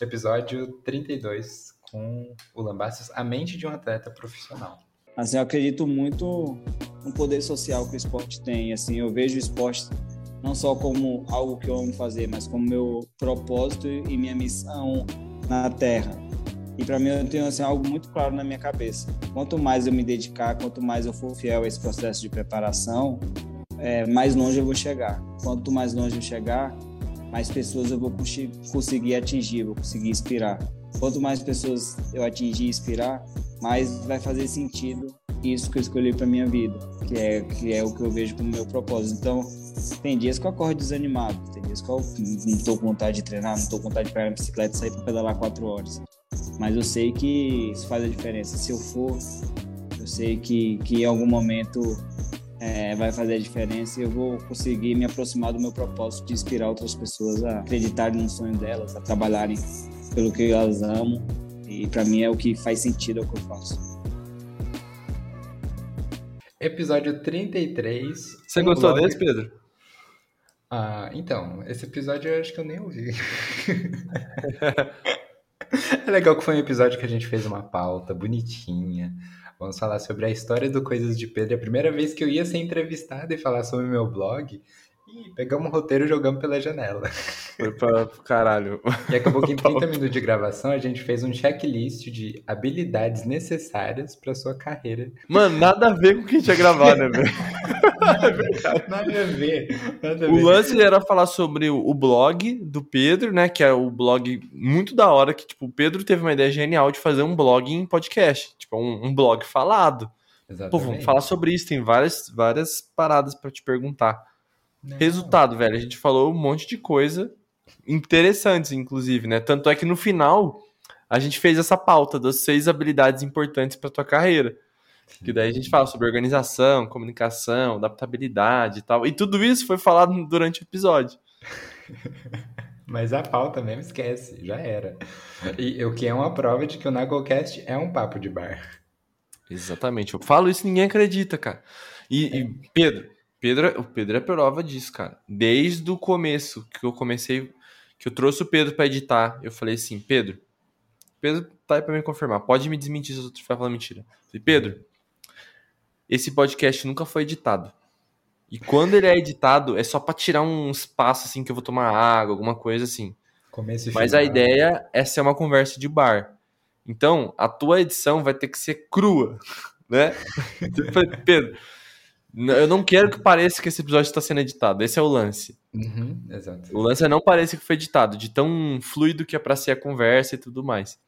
B: Episódio 32, com o Lambassos, a mente de um atleta profissional.
I: Assim, eu acredito muito no poder social que o esporte tem. Assim, eu vejo o esporte não só como algo que eu amo fazer, mas como meu propósito e minha missão na Terra. E para mim eu tenho assim, algo muito claro na minha cabeça. Quanto mais eu me dedicar, quanto mais eu for fiel a esse processo de preparação, é, mais longe eu vou chegar. Quanto mais longe eu chegar, mais pessoas eu vou conseguir atingir, vou conseguir inspirar. Quanto mais pessoas eu atingir e inspirar, mais vai fazer sentido isso que eu escolhi para minha vida, que é que é o que eu vejo como meu propósito. Então, tem dias que eu acordo desanimado, tem dias que eu não tô com vontade de treinar, não tô com vontade de pegar a bicicleta e sair para pedalar quatro horas. Mas eu sei que isso faz a diferença. Se eu for, eu sei que, que em algum momento é, vai fazer a diferença e eu vou conseguir me aproximar do meu propósito de inspirar outras pessoas a acreditarem no sonho delas, a trabalharem pelo que elas amam. E para mim é o que faz sentido, é o que eu faço.
B: Episódio 33.
A: Você gostou
B: blog-
A: desse, Pedro?
B: Ah, então, esse episódio eu acho que eu nem ouvi. é legal que foi um episódio que a gente fez uma pauta bonitinha. Vamos falar sobre a história do Coisas de Pedro. É a primeira vez que eu ia ser entrevistado e falar sobre o meu blog. E pegamos o roteiro e jogamos pela janela.
A: Foi pra, caralho.
B: E acabou que em 30 minutos de gravação a gente fez um checklist de habilidades necessárias para sua carreira.
A: Mano, nada a ver com o que a gente ia gravar, né, velho?
B: Nada a ver. Nada a
A: O
B: ver.
A: lance era falar sobre o o blog do Pedro, né? Que é o blog muito da hora, que, tipo, o Pedro teve uma ideia genial de fazer um blog em podcast. Tipo, um, um blog falado. Pô,
B: Exatamente.
A: vamos falar sobre isso, tem várias, várias paradas pra te perguntar.
B: Não.
A: Resultado, velho, a gente falou um monte de coisa interessantes, inclusive, né? Tanto é que no final a gente fez essa pauta das seis habilidades importantes pra tua carreira. Que daí a gente fala sobre organização, comunicação, adaptabilidade e tal. E tudo isso foi falado durante o episódio.
B: Mas a pauta mesmo esquece, já era. E o que é uma prova de que o Nagocast é um papo de bar.
A: Exatamente. Eu falo isso e ninguém acredita, cara. E, e Pedro, Pedro, é- o Pedro é prova disso, cara. Desde o começo que eu comecei, que eu trouxe o Pedro pra editar, eu falei assim, Pedro, Pedro tá aí pra me confirmar. Pode me desmentir se eu estiver falando mentira. Eu falei, Pedro, esse podcast nunca foi editado. E quando ele é editado, é só pra tirar um espaço assim que eu vou tomar água, alguma coisa assim.
B: Começo
A: Mas a ideia é ser uma conversa de bar. Então, a tua edição vai ter que ser crua, né? Eu falei, Pedro, eu não quero que pareça que esse episódio está sendo editado. Esse é o lance.
B: Uhum, exato.
A: O lance é não parecer que foi editado, de tão fluido que é pra ser a conversa e tudo mais.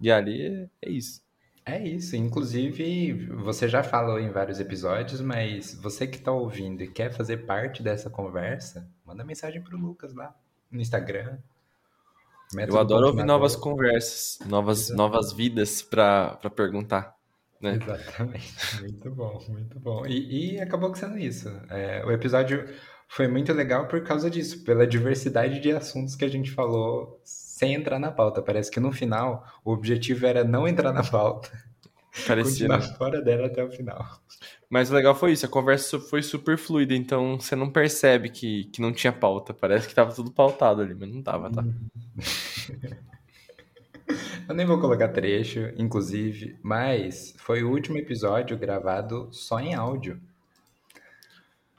A: E ali é, isso.
B: É isso. Inclusive, você já falou em vários episódios, mas você que está ouvindo e quer fazer parte dessa conversa, manda mensagem pro Lucas lá no Instagram.
A: Eu adoro ouvir novas conversas, novas, novas vidas para perguntar. Né?
B: Exatamente. Muito bom, muito bom. E, e acabou sendo isso. É, o episódio foi muito legal por causa disso, pela diversidade de assuntos que a gente falou sem entrar na pauta. Parece que no final o objetivo era não entrar na pauta. Parecia. Continuar né? fora dela até o final.
A: Mas o legal foi isso, a conversa foi super fluida, então você não percebe que, que não tinha pauta. Parece que tava tudo pautado ali, mas não tava, tá?
B: Eu nem vou colocar trecho, inclusive, mas foi o último episódio gravado só em áudio.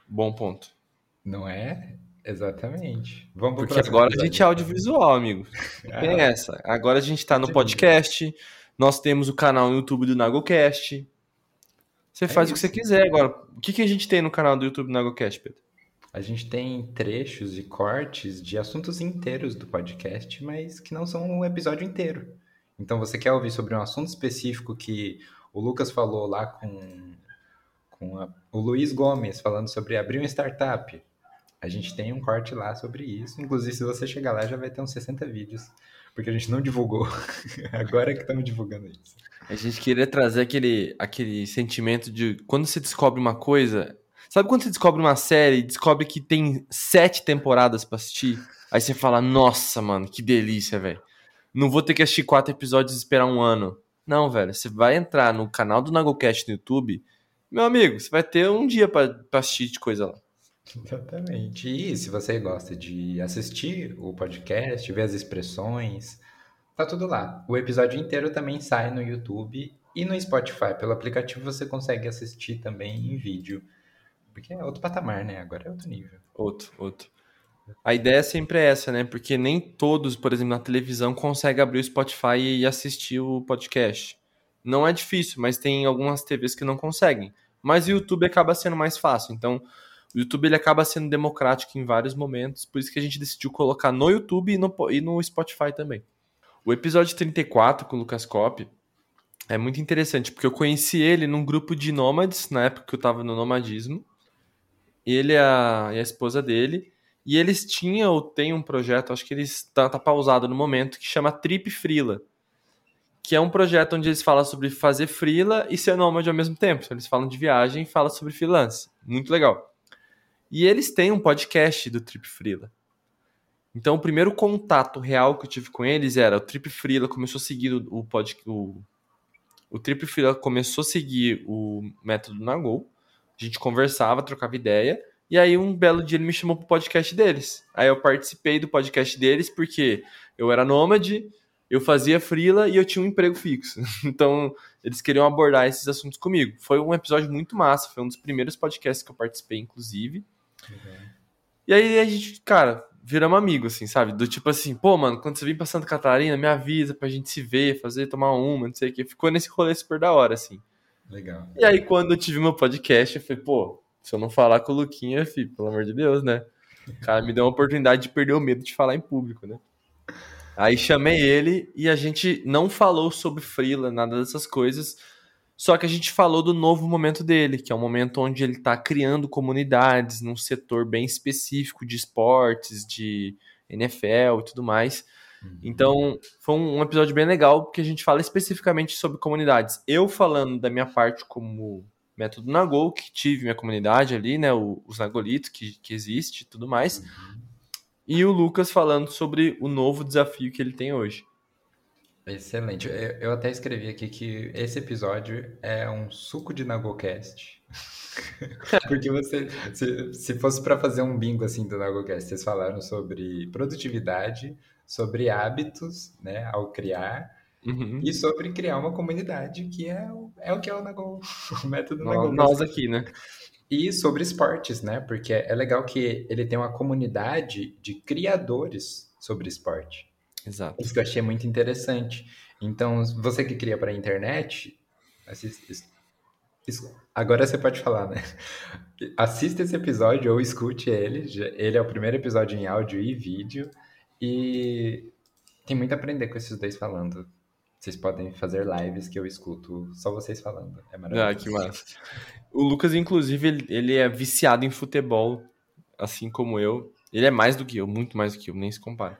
A: Bom ponto.
B: Não é? Exatamente. Vamos
A: Porque agora a gente é audiovisual, amigo. Ah, Tem essa. Agora a gente tá no podcast, nós temos o canal no YouTube do Nagocast. Você é faz isso. o que você quiser agora. O que, que a gente tem no canal do YouTube do Nagocast, Pedro?
B: A gente tem trechos e cortes de assuntos inteiros do podcast, mas que não são o episódio inteiro. Então, você quer ouvir sobre um assunto específico que o Lucas falou lá com, com a, o Luiz Gomes, falando sobre abrir uma startup. A gente tem um corte lá sobre isso. Inclusive, se você chegar lá, já vai ter uns 60 vídeos. Porque a gente não divulgou. Agora que estamos divulgando isso.
A: A gente queria trazer aquele, aquele sentimento de quando você descobre uma coisa. Sabe quando você descobre uma série e descobre que tem sete temporadas para assistir? Aí você fala, nossa, mano, que delícia, velho. Não vou ter que assistir quatro episódios e esperar um ano. Não, velho. Você vai entrar no canal do Nagocast no YouTube. Meu amigo, você vai ter um dia para assistir de coisa lá.
B: Exatamente. E se você gosta de assistir o podcast, ver as expressões, tá tudo lá. O episódio inteiro também sai no YouTube e no Spotify. Pelo aplicativo você consegue assistir também em vídeo. Porque é outro patamar, né? Agora é outro nível.
A: Outro, outro. A ideia sempre é essa, né? Porque nem todos, por exemplo, na televisão, conseguem abrir o Spotify e assistir o podcast. Não é difícil, mas tem algumas TVs que não conseguem. Mas o YouTube acaba sendo mais fácil. Então, o YouTube ele acaba sendo democrático em vários momentos, por isso que a gente decidiu colocar no YouTube e no, e no Spotify também. O episódio 34 com o Lucas Cop é muito interessante, porque eu conheci ele num grupo de nômades, na época que eu estava no nomadismo. Ele a, e a, esposa dele. E eles tinham ou têm um projeto, acho que eles está tá pausado no momento, que chama Trip Frila. Que é um projeto onde eles falam sobre fazer frila e ser nômade ao mesmo tempo. Eles falam de viagem e falam sobre freelance. Muito legal. E eles têm um podcast do Trip Frila. Então, o primeiro contato real que eu tive com eles era o Trip Frila começou a seguir o, o, o, o Trip Frila começou a seguir o método Nagol. A gente conversava, trocava ideia. E aí, um belo dia, ele me chamou pro podcast deles. Aí eu participei do podcast deles porque eu era nômade, eu fazia frila e eu tinha um emprego fixo. Então, eles queriam abordar esses assuntos comigo. Foi um episódio muito massa, foi um dos primeiros podcasts que eu participei, inclusive. Uhum. E aí a gente, cara, viramos amigos, assim, sabe? Do tipo assim, pô, mano, quando você vir pra Santa Catarina, me avisa pra gente se ver, fazer, tomar uma, não sei o que. Ficou nesse rolê super da hora, assim.
B: Legal.
A: E aí, quando eu tive meu podcast, eu falei, pô, se eu não falar com o Luquinha, filho, pelo amor de Deus, né? O cara me deu uma oportunidade de perder o medo de falar em público, né? Aí chamei ele e a gente não falou sobre Freela, nada dessas coisas só que a gente falou do novo momento dele, que é um momento onde ele está criando comunidades num setor bem específico de esportes, de NFL e tudo mais. Uhum. Então, foi um, episódio bem legal, porque a gente fala especificamente sobre comunidades. Eu falando da minha parte como método Nagol, que tive minha comunidade ali, né, os Nagolitos, que, que existe e tudo mais. Uhum. E o Lucas falando sobre o novo desafio que ele tem hoje.
B: Excelente. Eu até escrevi aqui que esse episódio é um suco de Nagocast. Porque você, se, se fosse para fazer um bingo assim do Nagocast, vocês falaram sobre produtividade, sobre hábitos, né, ao criar, uhum. e sobre criar uma comunidade, que é, o, é o que é o, Nago, o método Nagocast.
A: Nós aqui, né?
B: E sobre esportes, né? Porque é legal que ele tem uma comunidade de criadores sobre esporte.
A: Exato.
B: Isso que eu achei muito interessante. Então, você que cria para a internet, assiste, agora você pode falar, né? Assista esse episódio ou escute ele. Ele é o primeiro episódio em áudio e vídeo. E tem muito a aprender com esses dois falando. Vocês podem fazer lives que eu escuto só vocês falando. É
A: Ah,
B: maravilhoso.
A: que massa. O Lucas, inclusive, ele, ele é viciado em futebol, assim como eu. Ele é mais do que eu, muito mais do que eu, nem se compara.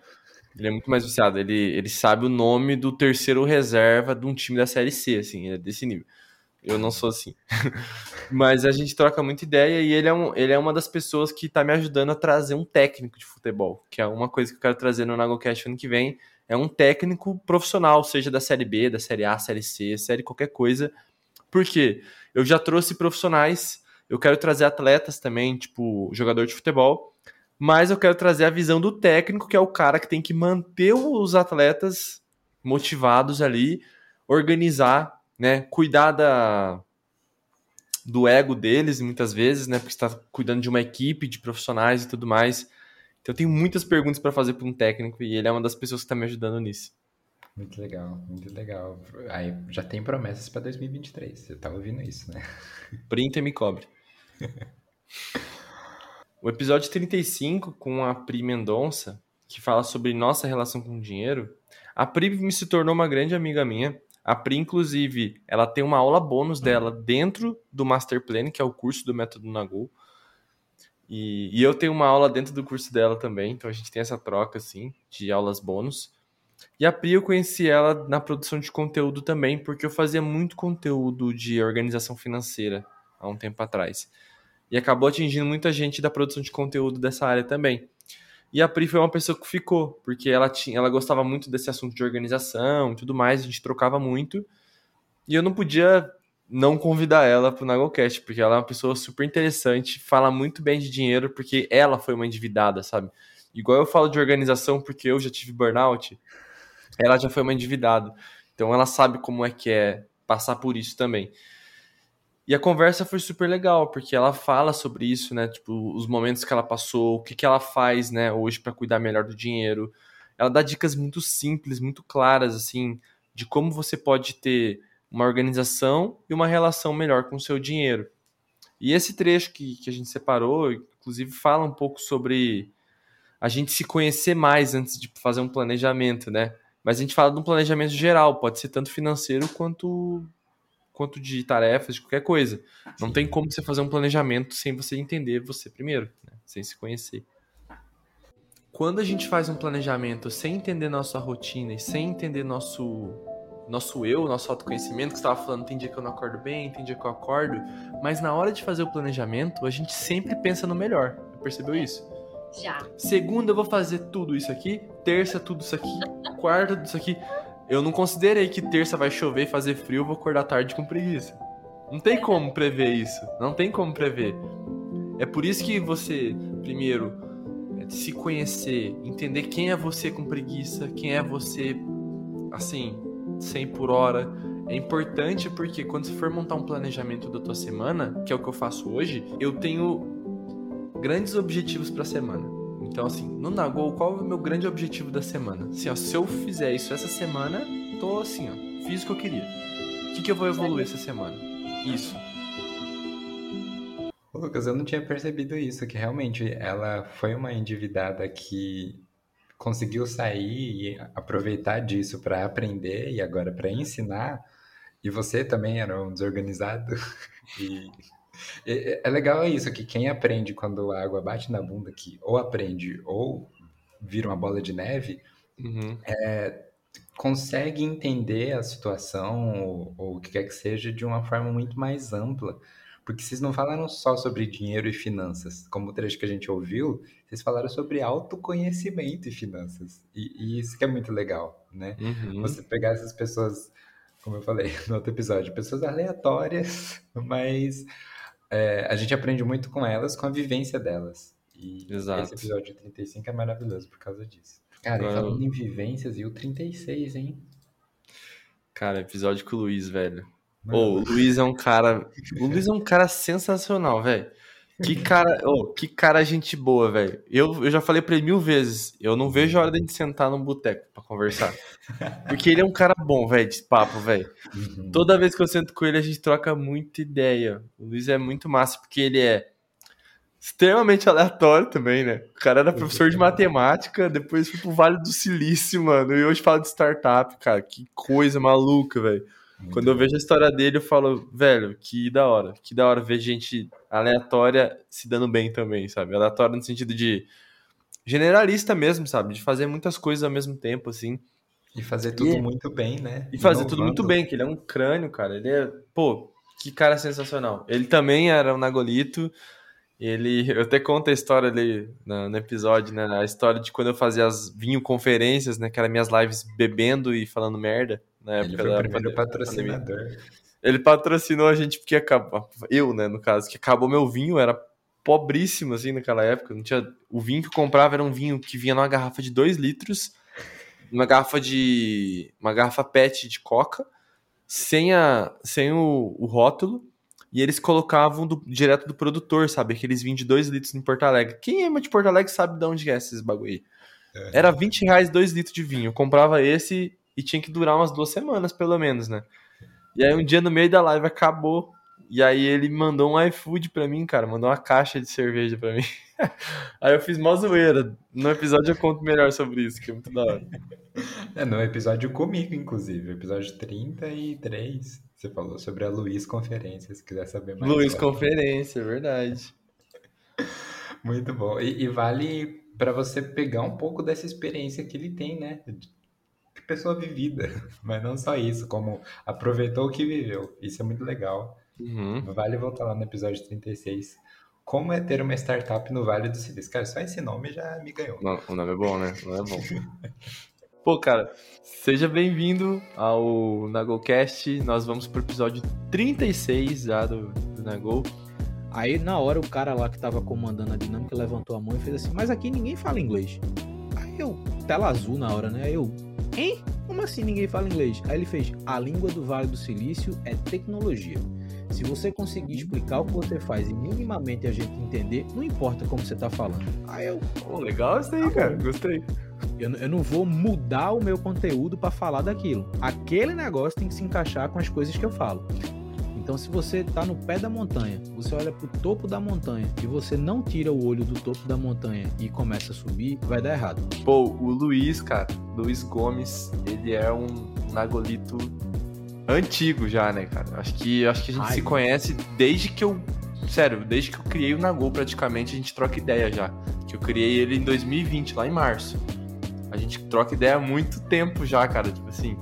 A: Ele é muito mais viciado. Ele, ele sabe o nome do terceiro reserva de um time da Série C, assim, ele é desse nível. Eu não sou assim. Mas a gente troca muita ideia e ele é, um, ele é uma das pessoas que tá me ajudando a trazer um técnico de futebol, que é uma coisa que eu quero trazer no NagoCast ano que vem. É um técnico profissional, seja da Série B, da Série A, Série C, Série qualquer coisa. Por quê? Eu já trouxe profissionais, eu quero trazer atletas também, tipo jogador de futebol, mas eu quero trazer a visão do técnico, que é o cara que tem que manter os atletas motivados ali, organizar, né, cuidar da, do ego deles muitas vezes, né, porque está cuidando de uma equipe de profissionais e tudo mais. Então eu tenho muitas perguntas para fazer para um técnico e ele é uma das pessoas que está me ajudando nisso.
B: Muito legal, muito legal. Aí já tem promessas para 2023. Você tá ouvindo isso, né?
A: Printa e me cobre. O episódio 35 com a Pri Mendonça, que fala sobre nossa relação com o dinheiro, a Pri me se tornou uma grande amiga minha. A Pri, inclusive, ela tem uma aula bônus dela dentro do Master Plan, que é o curso do Método Nagul. E, e eu tenho uma aula dentro do curso dela também, então a gente tem essa troca, assim, de aulas bônus. E a Pri, eu conheci ela na produção de conteúdo também, porque eu fazia muito conteúdo de organização financeira há um tempo atrás. E acabou atingindo muita gente da produção de conteúdo dessa área também. E a Pri foi uma pessoa que ficou, porque ela, tinha, ela gostava muito desse assunto de organização e tudo mais, a gente trocava muito. E eu não podia não convidar ela pro Nagocast, porque ela é uma pessoa super interessante, fala muito bem de dinheiro, porque ela foi uma endividada, sabe? Igual eu falo de organização, porque eu já tive burnout, ela já foi uma endividada. Então ela sabe como é que é passar por isso também. E a conversa foi super legal, porque ela fala sobre isso, né? Tipo, os momentos que ela passou, o que, que ela faz, né, hoje para cuidar melhor do dinheiro. Ela dá dicas muito simples, muito claras, assim, de como você pode ter uma organização e uma relação melhor com o seu dinheiro. E esse trecho que, que a gente separou, inclusive, fala um pouco sobre a gente se conhecer mais antes de fazer um planejamento, né? Mas a gente fala de um planejamento geral, pode ser tanto financeiro quanto quanto de tarefas, de qualquer coisa. Não tem como você fazer um planejamento sem você entender você primeiro, né? sem se conhecer. Quando a gente faz um planejamento sem entender nossa rotina e sem entender nosso nosso eu, nosso autoconhecimento, que você estava falando, tem dia que eu não acordo bem, tem dia que eu acordo, mas na hora de fazer o planejamento, a gente sempre pensa no melhor. Percebeu isso?
F: Já.
A: Segunda eu vou fazer tudo isso aqui, terça tudo isso aqui, quarta tudo isso aqui. Eu não considerei que terça vai chover e fazer frio, eu vou acordar tarde com preguiça. Não tem como prever isso. Não tem como prever. É por isso que você, primeiro, é se conhecer, entender quem é você com preguiça, quem é você, assim, 100 por hora. É importante porque quando você for montar um planejamento da tua semana, que é o que eu faço hoje, eu tenho grandes objetivos para a semana. Então, assim, no Nagol, qual é o meu grande objetivo da semana? Assim, ó, se eu fizer isso essa semana, tô assim, ó, fiz o que eu queria. O que, que eu vou evoluir essa semana? Isso.
B: Lucas, eu não tinha percebido isso, que realmente ela foi uma endividada que conseguiu sair e aproveitar disso para aprender e agora para ensinar. E você também era um desorganizado. E é legal isso, que quem aprende quando a água bate na bunda, que ou aprende ou vira uma bola de neve,
A: Uhum.
B: é, consegue entender a situação ou, ou o que quer que seja de uma forma muito mais ampla. Porque vocês não falaram só sobre dinheiro e finanças, como o trecho que a gente ouviu, vocês falaram sobre autoconhecimento e finanças. E, e isso que é muito legal, né?
A: Uhum.
B: Você pegar essas pessoas, como eu falei no outro episódio, pessoas aleatórias, mas é, a gente aprende muito com elas, com a vivência delas. E
A: Exato.
B: esse episódio 35 é maravilhoso por causa disso. Cara, e
A: Agora-
B: falando em vivências, e o 36, hein?
A: Cara, episódio com o Luiz, velho.
B: Mano,
A: Ô, o Luiz é um cara. O Luiz é um cara sensacional, velho. Que cara, ô, que cara gente boa, velho. Eu, eu já falei pra ele mil vezes. Eu não vejo a hora de gente sentar num boteco pra conversar. Porque ele é um cara bom, velho, de papo, velho.
B: uhum.
A: Toda vez que eu sento com ele, a gente troca muita ideia. O Luiz é muito massa, porque ele é extremamente aleatório também, né? O cara era professor de matemática, depois foi pro Vale do Silício, mano, e hoje fala de startup, cara. Que coisa maluca, velho. Quando eu vejo a história dele, eu falo, velho, que da hora. Que da hora ver gente aleatória se dando bem também, sabe? Aleatória no sentido de generalista mesmo, sabe? De fazer muitas coisas ao mesmo tempo, assim.
B: E fazer tudo e, muito bem, né?
A: E fazer Inovando. tudo muito bem, que ele é um crânio, cara. Ele é, pô, que cara sensacional. Ele também era um Nagolito. Ele, eu até conto a história ali no, no, episódio, né? A história de quando eu fazia as vinho conferências, né? Que eram minhas lives bebendo e falando merda. Na época
B: ele foi o primeiro patrocinador.
A: Ele patrocinou a gente porque acabou. Eu, né, no caso, que acabou meu vinho, era pobríssimo, assim, naquela época. Não tinha, o vinho que eu comprava era um vinho que vinha numa garrafa de 2 litros, uma garrafa de. uma garrafa PET de coca, sem, a, sem o, o rótulo e eles colocavam do, direto do produtor, sabe? Aqueles vinhos de 2 litros em Porto Alegre. Quem é de Porto Alegre sabe de onde é esses bagulho aí. É. Era 20 reais 2 litros de vinho. Eu comprava esse e tinha que durar umas duas semanas, pelo menos, né? E aí um dia no meio da live acabou. E aí ele mandou um iFood pra mim, cara. Mandou uma caixa de cerveja pra mim. aí eu fiz mó zoeira. No episódio eu conto melhor sobre isso, que é muito da hora.
B: É, no episódio comigo, inclusive. Episódio 33. Você falou sobre a Luiz Conferência, se quiser saber mais.
A: Luiz Conferência, é verdade.
B: Muito bom. E, e vale para você pegar um pouco dessa experiência que ele tem, né? Pessoa vivida. Mas não só isso, como aproveitou o que viveu. Isso é muito legal. Uhum. Vale voltar lá no episódio 36. Como é ter uma startup no Vale do Silício? Cara, só esse nome já me ganhou.
A: Não, o nome é bom, né? O nome é bom. Pô, cara, seja bem-vindo ao NagoCast. Nós vamos pro episódio 36 já do, do Nagol.
J: Aí, na hora, o cara lá que tava comandando a dinâmica levantou a mão e fez assim: Mas aqui ninguém fala inglês. Aí eu, tela azul na hora, né? Aí eu, hein? Como assim ninguém fala inglês? Aí ele fez: A língua do Vale do Silício é tecnologia. Se você conseguir explicar o que você faz e minimamente a gente entender, não importa como você tá falando. Aí eu.
A: Pô, legal isso aí, tá cara. Gostei.
J: Eu, eu não vou mudar o meu conteúdo para falar daquilo. Aquele negócio tem que se encaixar com as coisas que eu falo. Então, se você está no pé da montanha, você olha para o topo da montanha e você não tira o olho do topo da montanha e começa a subir, vai dar errado.
A: Pô, o Luiz, cara, Luiz Gomes, ele é um nagolito antigo já, né, cara? Acho que, acho que a gente Ai, se conhece desde que eu. Sério, desde que eu criei o Nagol praticamente, a gente troca ideia já. Que eu criei ele em 2020, lá em março. A gente troca ideia há muito tempo já, cara. Tipo assim,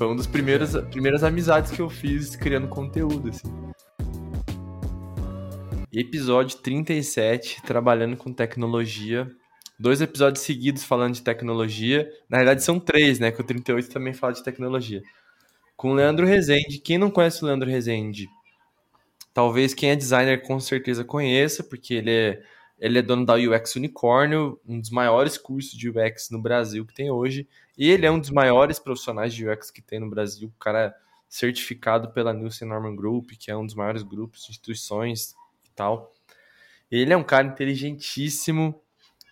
A: foi uma das primeiras, primeiras amizades que eu fiz criando conteúdo, assim. Episódio 37, trabalhando com tecnologia. Dois episódios seguidos falando de tecnologia. Na verdade, são três, né? Que o 38 também fala de tecnologia. Com o Leandro Rezende. Quem não conhece o Leandro Rezende? Talvez quem é designer com certeza conheça, porque ele é ele é dono da UX Unicórnio, um dos maiores cursos de UX no Brasil que tem hoje. E ele é um dos maiores profissionais de UX que tem no Brasil. O cara é certificado pela Nielsen Norman Group, que é um dos maiores grupos, instituições e tal. Ele é um cara inteligentíssimo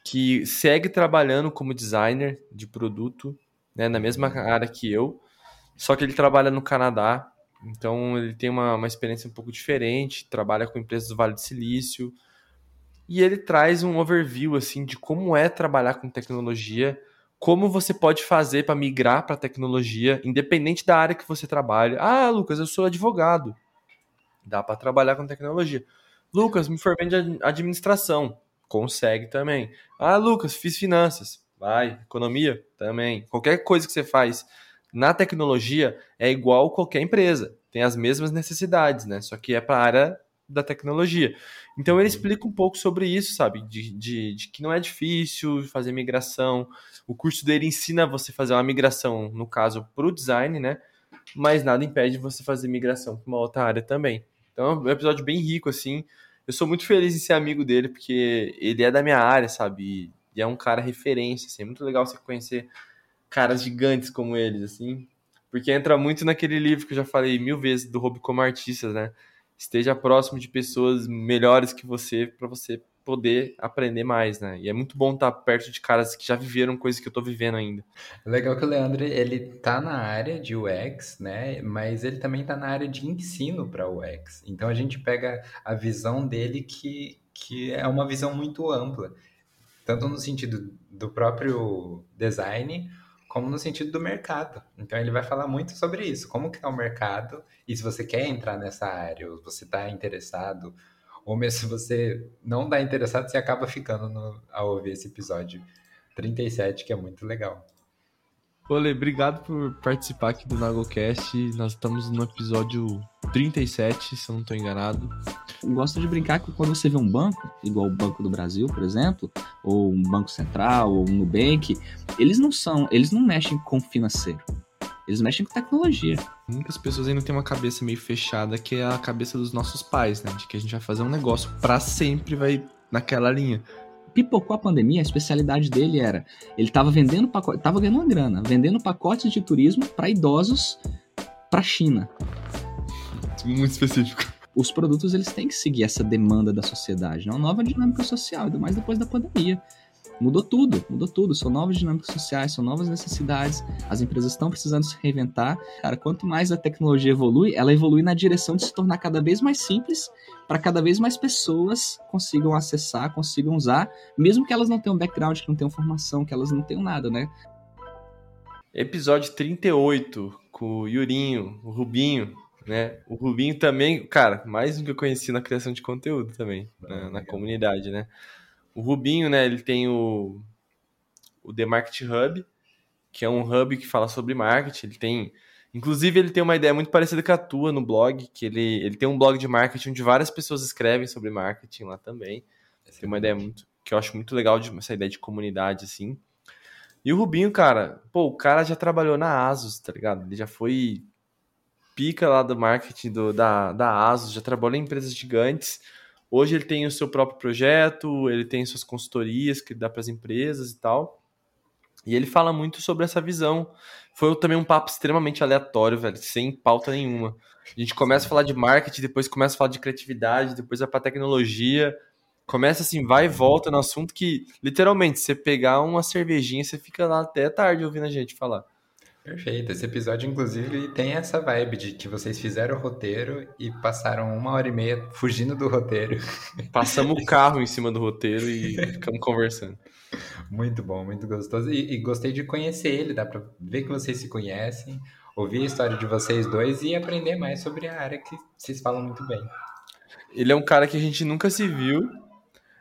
A: que segue trabalhando como designer de produto, né, na mesma área que eu, só que ele trabalha no Canadá, então ele tem uma, uma experiência um pouco diferente, trabalha com empresas do Vale do Silício, e ele traz um overview assim de como é trabalhar com tecnologia, como você pode fazer para migrar para tecnologia, independente da área que você trabalha. Ah, Lucas, eu sou advogado. Dá para trabalhar com tecnologia. Lucas, me formei de administração. Consegue também. Ah, Lucas, fiz finanças. Vai. Economia? Também. Qualquer coisa que você faz na tecnologia é igual qualquer empresa. Tem as mesmas necessidades, né? Só que é para a área da tecnologia. Então ele uhum. explica um pouco sobre isso, sabe? De, de, de, que não é difícil fazer migração. O curso dele ensina você a fazer uma migração, no caso, para o design, né? Mas nada impede você fazer migração para uma outra área também. Então é um episódio bem rico, assim. Eu sou muito feliz em ser amigo dele, porque ele é da minha área, sabe? E é um cara referência, assim. É muito legal você conhecer caras gigantes como eles, assim. Porque entra muito naquele livro que eu já falei mil vezes, do Hobby como Artistas, né? Esteja próximo de pessoas melhores que você para você poder aprender mais, né? E é muito bom estar perto de caras que já viveram coisas que eu tô vivendo ainda.
B: Legal que o Leandro, ele tá na área de UX, né? Mas ele também tá na área de ensino para UX. Então a gente pega a visão dele que que é uma visão muito ampla, tanto no sentido do próprio design, como no sentido do mercado. Então ele vai falar muito sobre isso, como que é o mercado, e se você quer entrar nessa área, ou você está interessado, ou mesmo se você não está interessado, você acaba ficando no, ao ouvir esse episódio 37, que é muito legal.
A: Olê, obrigado por participar aqui do NagoCast. Nós estamos no episódio 37, se eu não estou enganado.
K: Eu gosto de brincar que quando você vê um banco, igual o Banco do Brasil, por exemplo, ou um Banco Central, ou um Nubank, eles não são, eles não mexem com financeiro. Eles mexem com tecnologia.
A: Muitas pessoas ainda têm uma cabeça meio fechada, que é a cabeça dos nossos pais, né? De que a gente vai fazer um negócio para sempre, vai naquela linha
K: pipocou a pandemia, a especialidade dele era, ele estava vendendo pacote, tava ganhando uma grana, vendendo pacotes de turismo para idosos para China.
A: Muito específico.
K: Os produtos eles têm que seguir essa demanda da sociedade, é uma nova dinâmica social, ainda mais depois da pandemia. Mudou tudo, mudou tudo. São novas dinâmicas sociais, são novas necessidades. As empresas estão precisando se reinventar. Cara, quanto mais a tecnologia evolui, ela evolui na direção de se tornar cada vez mais simples para cada vez mais pessoas consigam acessar, consigam usar, mesmo que elas não tenham background, que não tenham formação, que elas não tenham nada, né?
A: Episódio 38 com o Yurinho, o Rubinho, né? O Rubinho também, cara, mais um que eu conheci na criação de conteúdo também, né? na comunidade, né? O Rubinho, né, ele tem o, o The Market Hub, que é um hub que fala sobre marketing. Ele tem. Inclusive, ele tem uma ideia muito parecida com a tua no blog, que ele, ele tem um blog de marketing onde várias pessoas escrevem sobre marketing lá também. Tem uma ideia muito. que eu acho muito legal de essa ideia de comunidade, assim. E o Rubinho, cara, pô, o cara já trabalhou na Asus, tá ligado? Ele já foi pica lá do marketing do, da, da Asus, já trabalhou em empresas gigantes. Hoje ele tem o seu próprio projeto, ele tem suas consultorias que dá para as empresas e tal. E ele fala muito sobre essa visão. Foi também um papo extremamente aleatório, velho, sem pauta nenhuma. A gente começa a falar de marketing, depois começa a falar de criatividade, depois vai para tecnologia. Começa assim, vai e volta no assunto que, literalmente, você pegar uma cervejinha, você fica lá até tarde ouvindo a gente falar.
B: Perfeito. Esse episódio, inclusive, tem essa vibe de que vocês fizeram o roteiro e passaram uma hora e meia fugindo do roteiro.
A: Passamos o carro em cima do roteiro e ficamos conversando.
B: Muito bom, muito gostoso. E, e, gostei de conhecer ele, dá pra ver que vocês se conhecem, ouvir a história de vocês dois e aprender mais sobre a área que vocês falam muito bem.
A: Ele é um cara que a gente nunca se viu,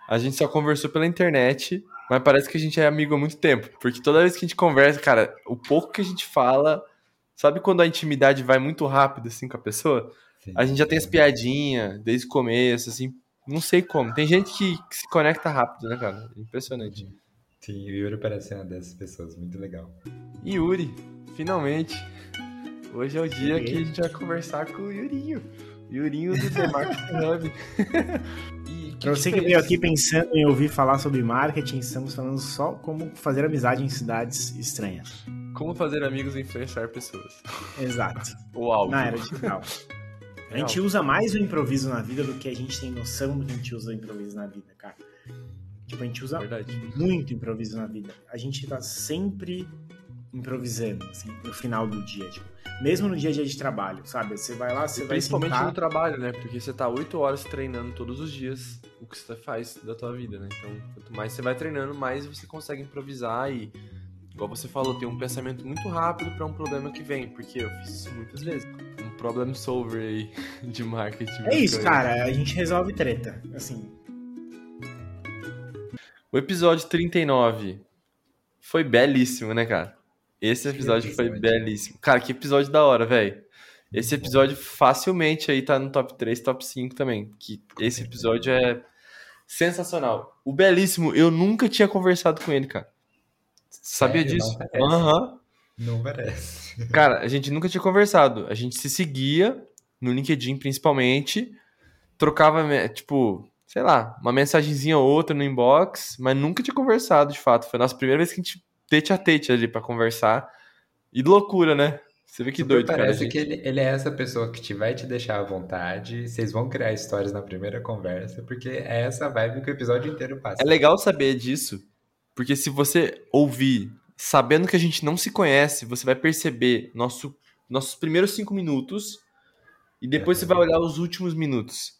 A: a gente só conversou pela internet mas parece que a gente é amigo há muito tempo. Porque toda vez que a gente conversa, cara, o pouco que a gente fala. Sabe quando a intimidade vai muito rápido, assim, com a pessoa? Sim, a gente já tem as piadinhas desde o começo, assim. Não sei como. Tem gente que, que se conecta rápido, né, cara? Impressionante.
B: Sim, o Yuri parece uma dessas pessoas. Muito legal.
A: Yuri, finalmente. Hoje é o dia que a gente vai conversar com o Yurinho. Yurinho do The Marketing Hub.
L: Para você que veio aqui pensando em ouvir falar sobre marketing, estamos falando só como fazer amizade em cidades estranhas.
A: Como fazer amigos e influenciar pessoas.
L: Exato.
A: O áudio.
L: Na era digital. A gente usa mais o improviso na vida do que a gente tem noção do que a gente usa o improviso na vida, cara. Tipo, a gente usa Verdade. muito improviso na vida. A gente tá sempre improvisando, assim, no final do dia, tipo, mesmo no dia a dia de trabalho, sabe? Você vai lá, você vai
A: Principalmente
L: sentar...
A: no trabalho, né? Porque você tá oito horas treinando todos os dias o que você faz da tua vida, né? Então, quanto mais você vai treinando, mais você consegue improvisar e, igual você falou, ter um pensamento muito rápido para um problema que vem, porque eu fiz isso muitas vezes. Um problem solver aí de marketing.
L: É isso, cara, a gente resolve treta, assim.
A: O episódio 39 foi belíssimo, né, cara? Esse episódio foi belíssimo. Cara, que episódio da hora, velho. Esse episódio facilmente aí tá no top 3, top 5 também. Que esse episódio é sensacional. O Belíssimo, eu nunca tinha conversado com ele, cara. Sabia
B: Sério?
A: disso?
B: Aham.
A: Uhum.
B: Não parece.
A: Cara, a gente nunca tinha conversado. A gente se seguia no LinkedIn principalmente, trocava, tipo, sei lá, uma mensagenzinha ou outra no inbox, mas nunca tinha conversado de fato. Foi a nossa primeira vez que a gente tete a tete ali para conversar. E loucura, né? Você vê que
B: Super
A: doido,
B: Parece
A: cara.
B: que ele, ele, é essa pessoa que te vai te deixar à vontade. Vocês vão criar histórias na primeira conversa, porque é essa vibe que o episódio inteiro passa.
A: É legal saber disso, porque se você ouvir sabendo que a gente não se conhece, você vai perceber nosso, nossos primeiros cinco minutos e depois é. você vai olhar os últimos minutos.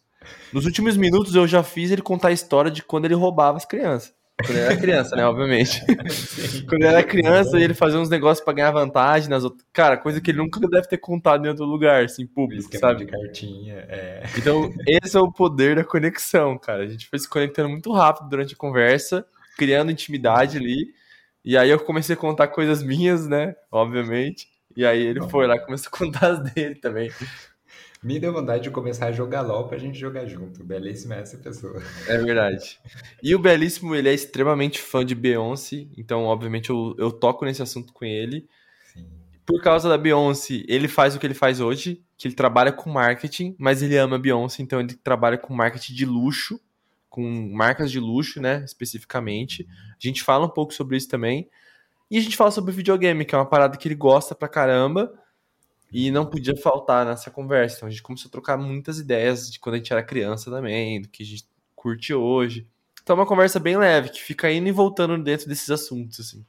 A: Nos últimos minutos eu já fiz ele contar a história de quando ele roubava as crianças. Quando ele era criança, né? Obviamente. quando ele era criança, ele fazia uns negócios pra ganhar vantagem nas outras. Cara, coisa que ele nunca deve ter contado em outro lugar, assim, público,
B: Esquema
A: sabe?
B: de cartinha. É.
A: Então, esse é o poder da conexão, cara. A gente foi se conectando muito rápido durante a conversa, criando intimidade ali. E aí eu comecei a contar coisas minhas, né? Obviamente. E aí ele foi lá e começou a contar as dele também.
B: Me deu vontade de começar a jogar LOL pra gente jogar junto. Belíssima essa pessoa.
A: É verdade. E o Belíssimo, ele é extremamente fã de Beyoncé, então, obviamente, eu, eu toco nesse assunto com ele. Por causa da Beyoncé, ele faz o que ele faz hoje, que ele trabalha com marketing, mas ele ama Beyoncé, então ele trabalha com marketing de luxo, com marcas de luxo, né, especificamente. A gente fala um pouco sobre isso também. E a gente fala sobre videogame, que é uma parada que ele gosta pra caramba. E não podia faltar nessa conversa. Então a gente começou a trocar muitas ideias de quando a gente era criança também, do que a gente curte hoje. Então é uma conversa bem leve, que fica indo e voltando dentro desses assuntos, assim.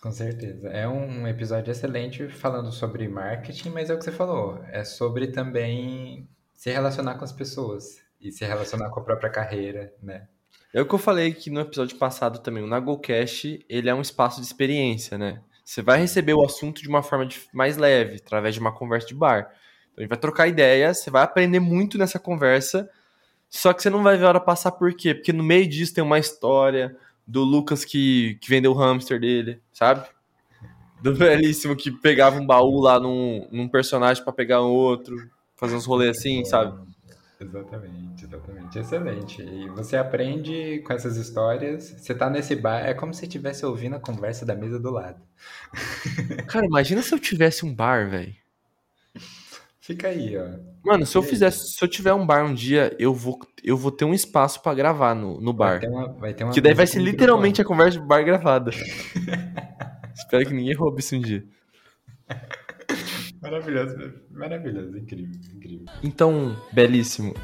B: Com certeza. É um episódio excelente falando sobre marketing, mas é o que você falou. É sobre também se relacionar com as pessoas e se relacionar com a própria carreira, né?
A: É o que eu falei que no episódio passado também, o NagoCast, ele é um espaço de experiência, né? Você vai receber o assunto de uma forma de- mais leve, através de uma conversa de bar. Então a gente vai trocar ideias, você vai aprender muito nessa conversa, só que você não vai ver a hora passar por quê? Porque no meio disso tem uma história do Lucas que, que vendeu o hamster dele, sabe? Do belíssimo que pegava um baú lá num, num personagem pra pegar um outro, fazer uns rolês assim, sabe?
B: Exatamente, exatamente. Excelente. E você aprende com essas histórias. Você tá nesse bar, é como se estivesse ouvindo a conversa da mesa do lado.
A: Cara, imagina se eu tivesse um bar, velho.
B: Fica aí, ó.
A: Mano, se eu fizesse, se eu tiver um bar um dia, eu vou, eu vou ter um espaço pra gravar no, no bar.
B: Vai ter uma, vai ter uma
A: Que daí vai ser literalmente a conversa de bar gravada. Espero que ninguém roube isso um dia.
B: Maravilhoso, maravilhoso, incrível, incrível.
A: Então, belíssimo.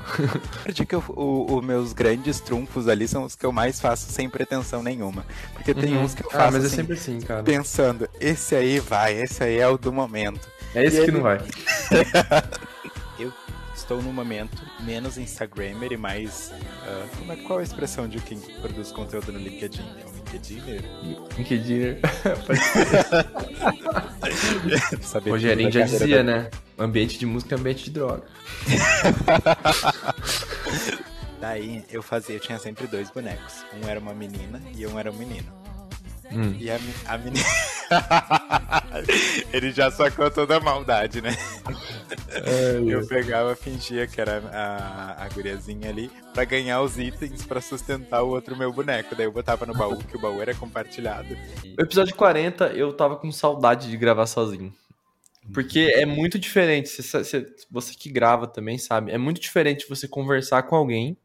M: Aprendi que os meus grandes trunfos ali são os que eu mais faço sem pretensão nenhuma. Porque tem
A: Uhum.
M: uns que eu
A: Ah,
M: faço
A: mas é
M: assim,
A: sempre assim, cara.
M: pensando, esse aí vai, esse aí é o do momento.
A: É esse
M: E
A: que não vai.
M: eu estou no momento menos Instagrammer e mais. ah, como é, qual é a expressão de quem produz conteúdo no LinkedIn? É o LinkedIner?
A: LinkedIn.
M: Saber
A: Rogerinho já dizia,
M: da-
A: né? Ambiente de música é ambiente de droga.
M: Daí eu fazia, eu tinha sempre dois bonecos. Um era uma menina e um era um menino.
A: Hum.
M: E a, a menina. Ele já sacou toda a maldade, né? eu pegava, fingia que era a, a guriazinha ali pra ganhar os itens pra sustentar o outro meu boneco. Daí eu botava no baú, que o baú era compartilhado.
A: O episódio 40, eu tava com saudade de gravar sozinho. Porque é muito diferente. Você, você- você que grava também sabe. É muito diferente você conversar com alguém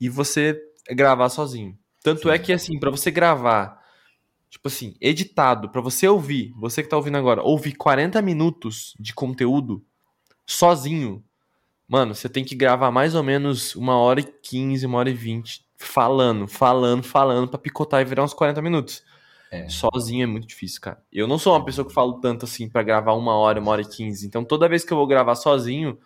A: e você gravar sozinho. Tanto é que, assim, pra você gravar, tipo assim, editado, pra você ouvir, você que tá ouvindo agora, ouvir 40 minutos de conteúdo sozinho, mano, você tem que gravar mais ou menos uma hora e 15, uma hora e 20, falando, falando, falando, pra picotar e virar uns 40 minutos. Sozinho é muito difícil, cara. Eu não sou uma pessoa que falo tanto assim pra gravar uma hora, uma hora e quinze. Então toda vez que eu vou gravar sozinho,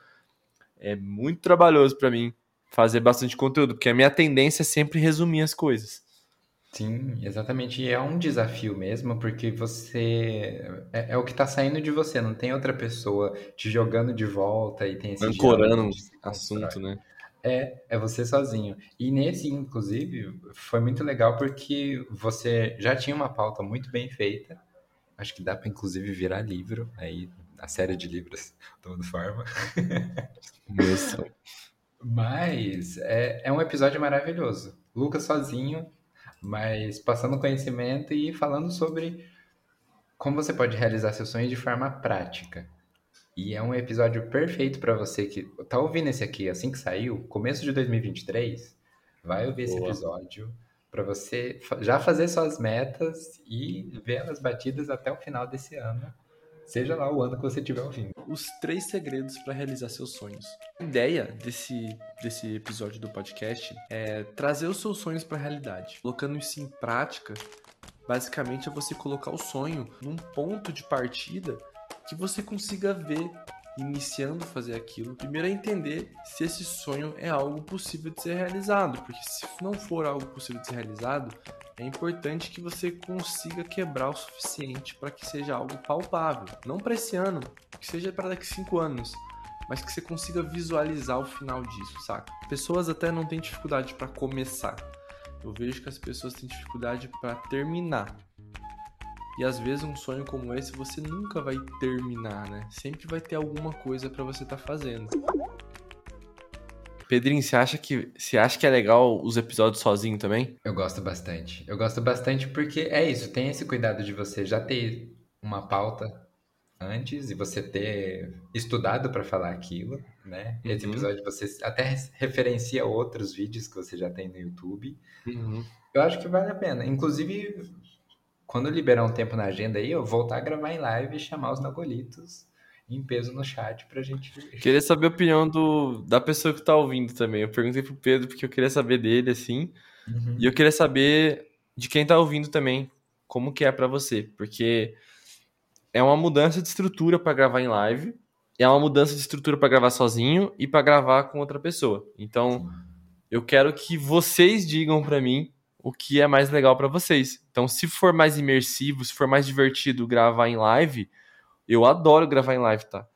A: é muito trabalhoso pra mim fazer bastante conteúdo, porque a minha tendência é sempre resumir as coisas.
B: Sim, exatamente. E é um desafio mesmo, porque você. É, é o que tá saindo de você, não tem outra pessoa te jogando de volta e tem esse
A: Ancorando assunto, né?
B: É, é você sozinho. E nesse, inclusive, foi muito legal porque você já tinha uma pauta muito bem feita. Acho que dá pra, inclusive, virar livro aí, a série de livros do Mundo Forma.
A: Meu.
B: Mas é, é um episódio maravilhoso. Lucas sozinho, mas passando conhecimento e falando sobre como você pode realizar seus sonhos de forma prática. E é um episódio perfeito para você que tá ouvindo esse aqui assim que saiu, começo de 2023, vai ouvir esse
A: Boa.
B: episódio para você já fazer suas metas e ver elas batidas até o final desse ano. Seja lá o ano que você estiver ouvindo.
A: Os três segredos para realizar seus sonhos. A ideia desse, desse episódio do podcast é trazer os seus sonhos para a realidade. Colocando isso em prática, basicamente é você colocar o sonho num ponto de partida que você consiga ver iniciando a fazer aquilo, primeiro é entender se esse sonho é algo possível de ser realizado, porque se não for algo possível de ser realizado, é importante que você consiga quebrar o suficiente para que seja algo palpável. Não para esse ano, que seja para daqui cinco anos, mas que você consiga visualizar o final disso, saca? Pessoas até não têm dificuldade para começar. Eu vejo que as pessoas têm dificuldade para terminar. E às vezes um sonho como esse você nunca vai terminar, né? Sempre vai ter alguma coisa para você estar tá fazendo. Pedrinho, você acha que você acha que é legal os episódios sozinho também?
B: Eu gosto bastante. Eu gosto bastante porque é isso, tem esse cuidado de você já ter uma pauta antes e você ter estudado para falar aquilo, né? Uhum. Esse episódio você até referencia outros vídeos que você já tem no YouTube. Uhum. Eu acho que vale a pena. Inclusive, quando liberar um tempo na agenda aí, eu voltar a gravar em live e chamar os Nagolitos em peso no chat pra gente.
A: Queria saber a opinião do, da pessoa que tá ouvindo também. Eu perguntei pro Pedro porque eu queria saber dele, assim. Uhum. E eu queria saber de quem tá ouvindo também, como que é para você. Porque é uma mudança de estrutura para gravar em live, é uma mudança de estrutura para gravar sozinho e para gravar com outra pessoa. Então, eu quero que vocês digam para mim o que é mais legal para vocês. Então, se for mais imersivo, se for mais divertido gravar em live, eu adoro gravar em live, tá?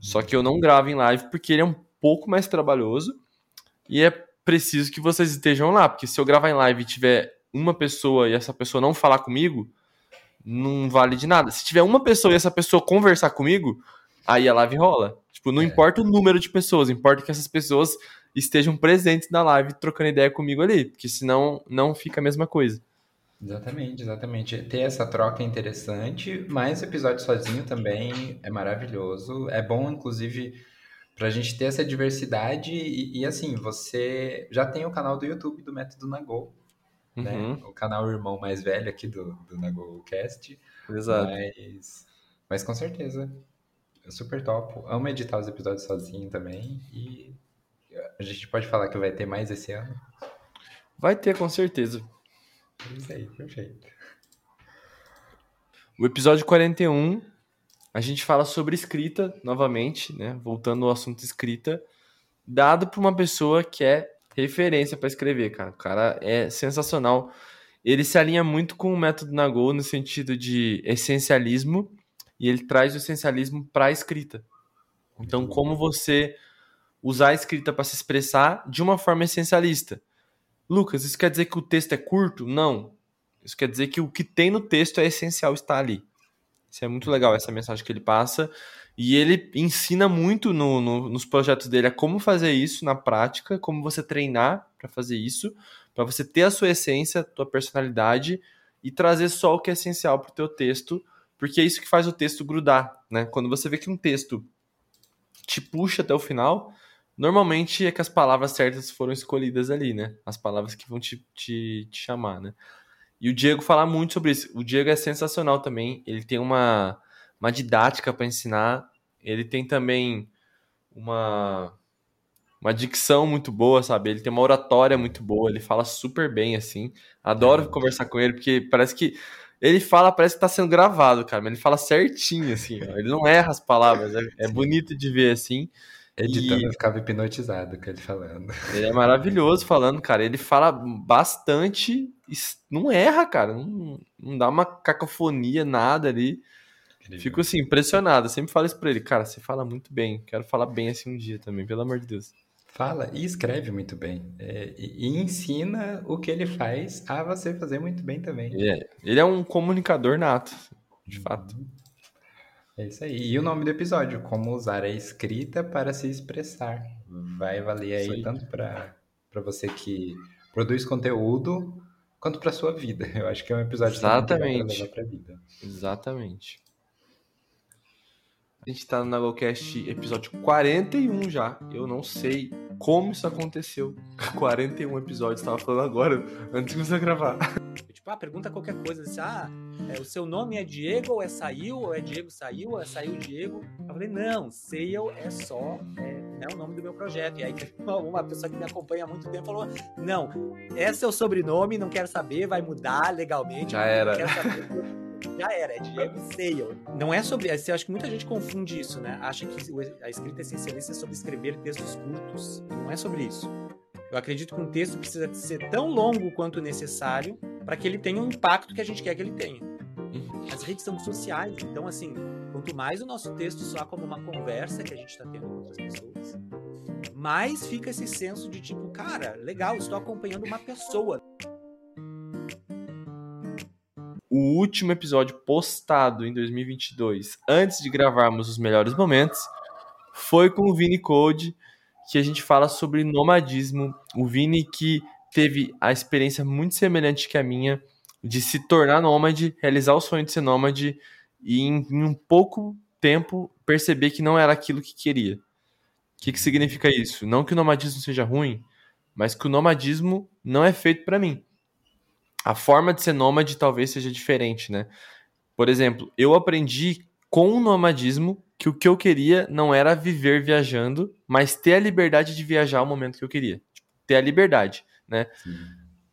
A: Só que eu não gravo em live porque ele é um pouco mais trabalhoso e é preciso que vocês estejam lá, porque se eu gravar em live e tiver uma pessoa e essa pessoa não falar comigo, não vale de nada. Se tiver uma pessoa e essa pessoa conversar comigo, aí a live rola. Tipo, não é. importa o número de pessoas, importa que essas pessoas estejam presentes na live trocando ideia comigo ali, porque senão não fica a mesma coisa.
B: Exatamente, exatamente. Ter essa troca é interessante, mas o episódio sozinho também é maravilhoso. É bom, inclusive, pra gente ter essa diversidade e, e assim, você já tem o canal do YouTube do Método Nagô, né? uhum. né? O canal irmão mais velho aqui do, do NagoCast.
A: Exato.
B: Mas, mas com certeza, é super top. Amo editar os episódios sozinho também. E a gente pode falar que vai ter mais esse ano?
A: Vai ter, com certeza.
B: Isso aí, perfeito.
A: O episódio 41, a gente fala sobre escrita, novamente, né? Voltando ao assunto escrita, dado por uma pessoa que é referência para escrever, cara. O cara é sensacional. Ele se alinha muito com o método Nagô no sentido de essencialismo e ele traz o essencialismo para a escrita. Então, como você usar a escrita para se expressar de uma forma essencialista. Lucas, isso quer dizer que o texto é curto? Não. Isso quer dizer que o que tem no texto é essencial estar ali. Isso é muito legal, essa mensagem que ele passa. E ele ensina muito no, no, nos projetos dele a como fazer isso na prática, como você treinar para fazer isso, para você ter a sua essência, a tua personalidade e trazer só o que é essencial para o teu texto, porque é isso que faz o texto grudar, né? Quando você vê que um texto te puxa até o final, normalmente é que as palavras certas foram escolhidas ali, né? As palavras que vão te, te, te chamar, né? E o Diego fala muito sobre isso. O Diego é sensacional também. Ele tem uma uma didática para ensinar. Ele tem também uma uma dicção muito boa, sabe? Ele tem uma oratória muito boa, ele fala super bem assim. Adoro é. conversar com ele porque parece que ele fala, parece que tá sendo gravado, cara, mas ele fala certinho assim, ó. ele não erra as palavras, é, é bonito de ver assim.
B: Editando, e... eu ficava hipnotizado com ele falando.
A: Ele é maravilhoso falando, cara. Ele fala bastante, não erra, cara. Não, não dá uma cacofonia, nada ali. Incrível. Fico assim, impressionado. Eu sempre falo isso pra ele, cara, você fala muito bem. Quero falar bem assim um dia também, pelo amor de Deus.
B: Fala e escreve muito bem. É, e, ensina o que ele faz a você fazer muito bem também.
A: É, ele é um comunicador nato, de fato.
B: É isso aí. E o nome do episódio, como usar a escrita para se expressar. Vai valer aí, aí. tanto para você que produz conteúdo, quanto para sua vida. Eu acho que é um episódio
A: Exatamente.
B: para levar para vida.
A: Exatamente. A gente tá no Nagocast episódio 41 já. Eu não sei como isso aconteceu. 41 episódios, tava falando agora, antes de começar a gravar.
N: Tipo, ah, pergunta qualquer coisa, assim, ah, é, o seu nome é Diego, ou é saiu, ou é Diego saiu, ou é saiu Diego. Eu falei, não, Sale é só é, é o nome do meu projeto. E aí uma, uma pessoa que me acompanha há muito tempo falou, não, esse é o sobrenome, não quero saber, vai mudar legalmente.
A: Já era.
N: Já era, é Diego Sale. Não é sobre. Eu acho que muita gente confunde isso, né? Acha que a escrita essencialista é sobre escrever textos curtos. Não é sobre isso. Eu acredito que um texto precisa ser tão longo quanto necessário para que ele tenha o impacto que a gente quer que ele tenha. As redes são sociais, então, assim, quanto mais o nosso texto soar como uma conversa que a gente está tendo com outras pessoas, mais fica esse senso de tipo, cara, legal, estou acompanhando uma pessoa.
A: O último episódio postado em 2022, antes de gravarmos os melhores momentos, foi com o Vini Code, que a gente fala sobre nomadismo. O Vini que teve a experiência muito semelhante que a minha de se tornar nômade, realizar o sonho de ser nômade e em, em um pouco tempo perceber que não era aquilo que queria. O que, que significa isso? Não que o nomadismo seja ruim, mas que o nomadismo não é feito para mim. A forma de ser nômade talvez seja diferente, né? Por exemplo, eu aprendi com o nomadismo que o que eu queria não era viver viajando, mas ter a liberdade de viajar ao momento que eu queria. Ter a liberdade, né? Sim.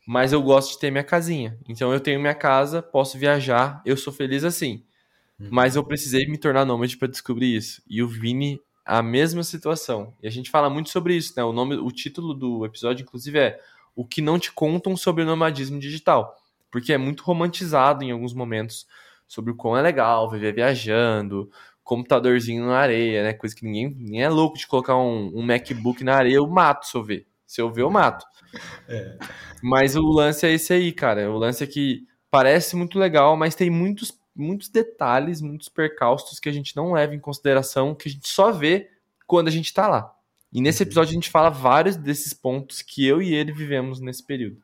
A: Mas eu gosto de ter minha casinha. Então eu tenho minha casa, posso viajar, eu sou feliz assim. Uhum. Mas eu precisei me tornar nômade para descobrir isso. E o Vini, a mesma situação. E a gente fala muito sobre isso, né? O nome, o título do episódio, inclusive, é O que não te contam sobre o nomadismo digital. Porque é muito romantizado em alguns momentos sobre o quão é legal viver viajando, computadorzinho na areia, né? Coisa que ninguém, ninguém é louco de colocar um, um MacBook na areia, eu mato se eu ver. Se eu ver, eu mato. É. Mas o lance é esse aí, cara. O lance é que parece muito legal, mas tem muitos, muitos detalhes, muitos percalços que a gente não leva em consideração, que a gente só vê quando a gente tá lá. E nesse uhum. episódio a gente fala vários desses pontos que eu e ele vivemos nesse período.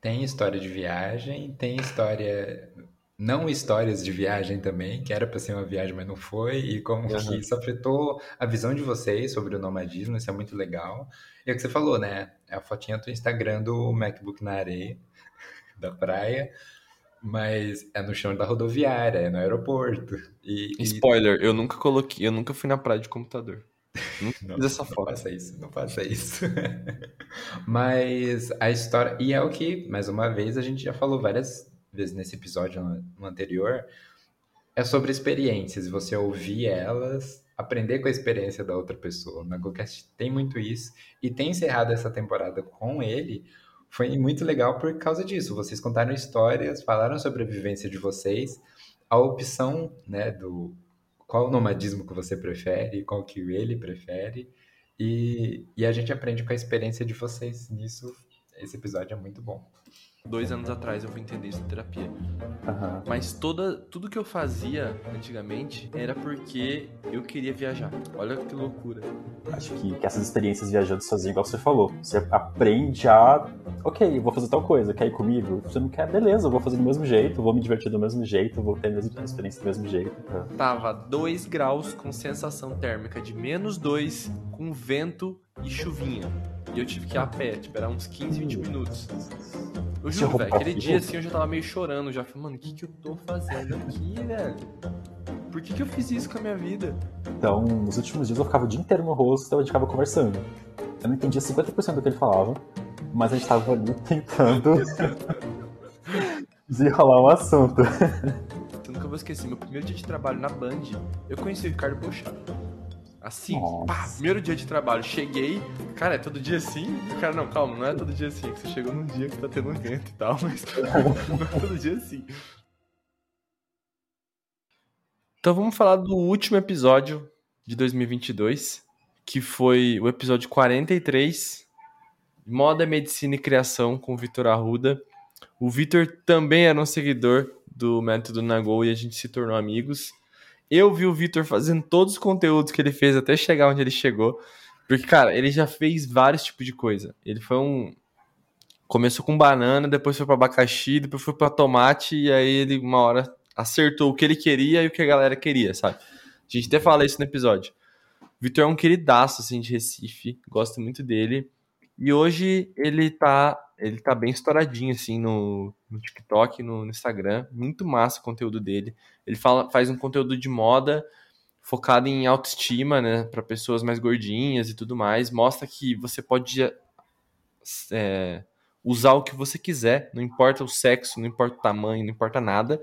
B: Tem história de viagem, tem história não histórias de viagem também, que era para ser uma viagem, mas não foi, e como uhum. que isso afetou a visão de vocês sobre o nomadismo, isso é muito legal. E é o que você falou, né? É a fotinha do Instagram do MacBook na areia, da praia, mas é no chão da rodoviária, é no aeroporto. E,
A: Spoiler, e... eu nunca coloquei, eu nunca fui na praia de computador.
B: Não, fiz essa foto. Não faça isso, não faça isso. mas a história. E é o que, mais uma vez, a gente já falou várias vezes nesse episódio no anterior, é sobre experiências, você ouvir elas, aprender com a experiência da outra pessoa. Na GoCast tem muito isso, e ter encerrado essa temporada com ele foi muito legal por causa disso. Vocês contaram histórias, falaram sobre a vivência de vocês, a opção, né, do qual nomadismo que você prefere, qual que ele prefere, e, e a gente aprende com a experiência de vocês nisso. Esse episódio é muito bom.
A: Dois anos atrás eu fui entender isso na terapia. Uhum. Mas toda, tudo que eu fazia antigamente era porque eu queria viajar. Olha que loucura.
O: Acho que, que essas experiências viajando sozinho, igual você falou, você aprende a. Ok, vou fazer tal coisa, quer ir comigo? Você não quer? Beleza, eu vou fazer do mesmo jeito, vou me divertir do mesmo jeito, vou ter a mesma experiência do mesmo jeito.
A: Uhum. Tava 2 graus com sensação térmica de menos 2, com vento e chuvinha. E eu tive que ir a pé, tipo, era uns 15, 20 minutos. Eu juro, velho, aquele dia assim eu já tava meio chorando, já falei, mano, o que que eu tô fazendo aqui, velho? Por que que eu fiz isso com a minha vida?
O: Então, nos últimos dias eu ficava o dia inteiro no rosto e a gente ficava conversando. Eu não entendia 50% do que ele falava, mas a gente tava ali tentando desenrolar um assunto.
A: Eu nunca vou esquecer, meu primeiro dia de trabalho na Band, eu conheci o Ricardo Bochá. Assim, pá, primeiro dia de trabalho, cheguei, cara, é todo dia assim? Cara, não, calma, não é todo dia assim, que você chegou num dia que tá tendo um evento e tal, mas não é todo dia assim. Então vamos falar do último episódio de 2022, que foi o episódio 43, Moda, Medicina e Criação, com o Vitor Arruda. O Vitor também era um seguidor do Método Nagô e a gente se tornou amigos. Eu vi o Vitor fazendo todos os conteúdos que ele fez até chegar onde ele chegou. Porque, cara, ele já fez vários tipos de coisa. Ele foi um. Começou com banana, depois foi para abacaxi, depois foi para tomate, e aí ele, uma hora, acertou o que ele queria e o que a galera queria, sabe? A gente até fala isso no episódio. Vitor é um queridaço, assim, de Recife, gosto muito dele. E hoje ele tá, ele tá bem estouradinho, assim, no, no TikTok, no, no, Instagram. Muito massa o conteúdo dele. Ele fala, faz um conteúdo de moda focado em autoestima, né, para pessoas mais gordinhas e tudo mais. Mostra que você pode é, usar o que você quiser, não importa o sexo, não importa o tamanho, não importa nada.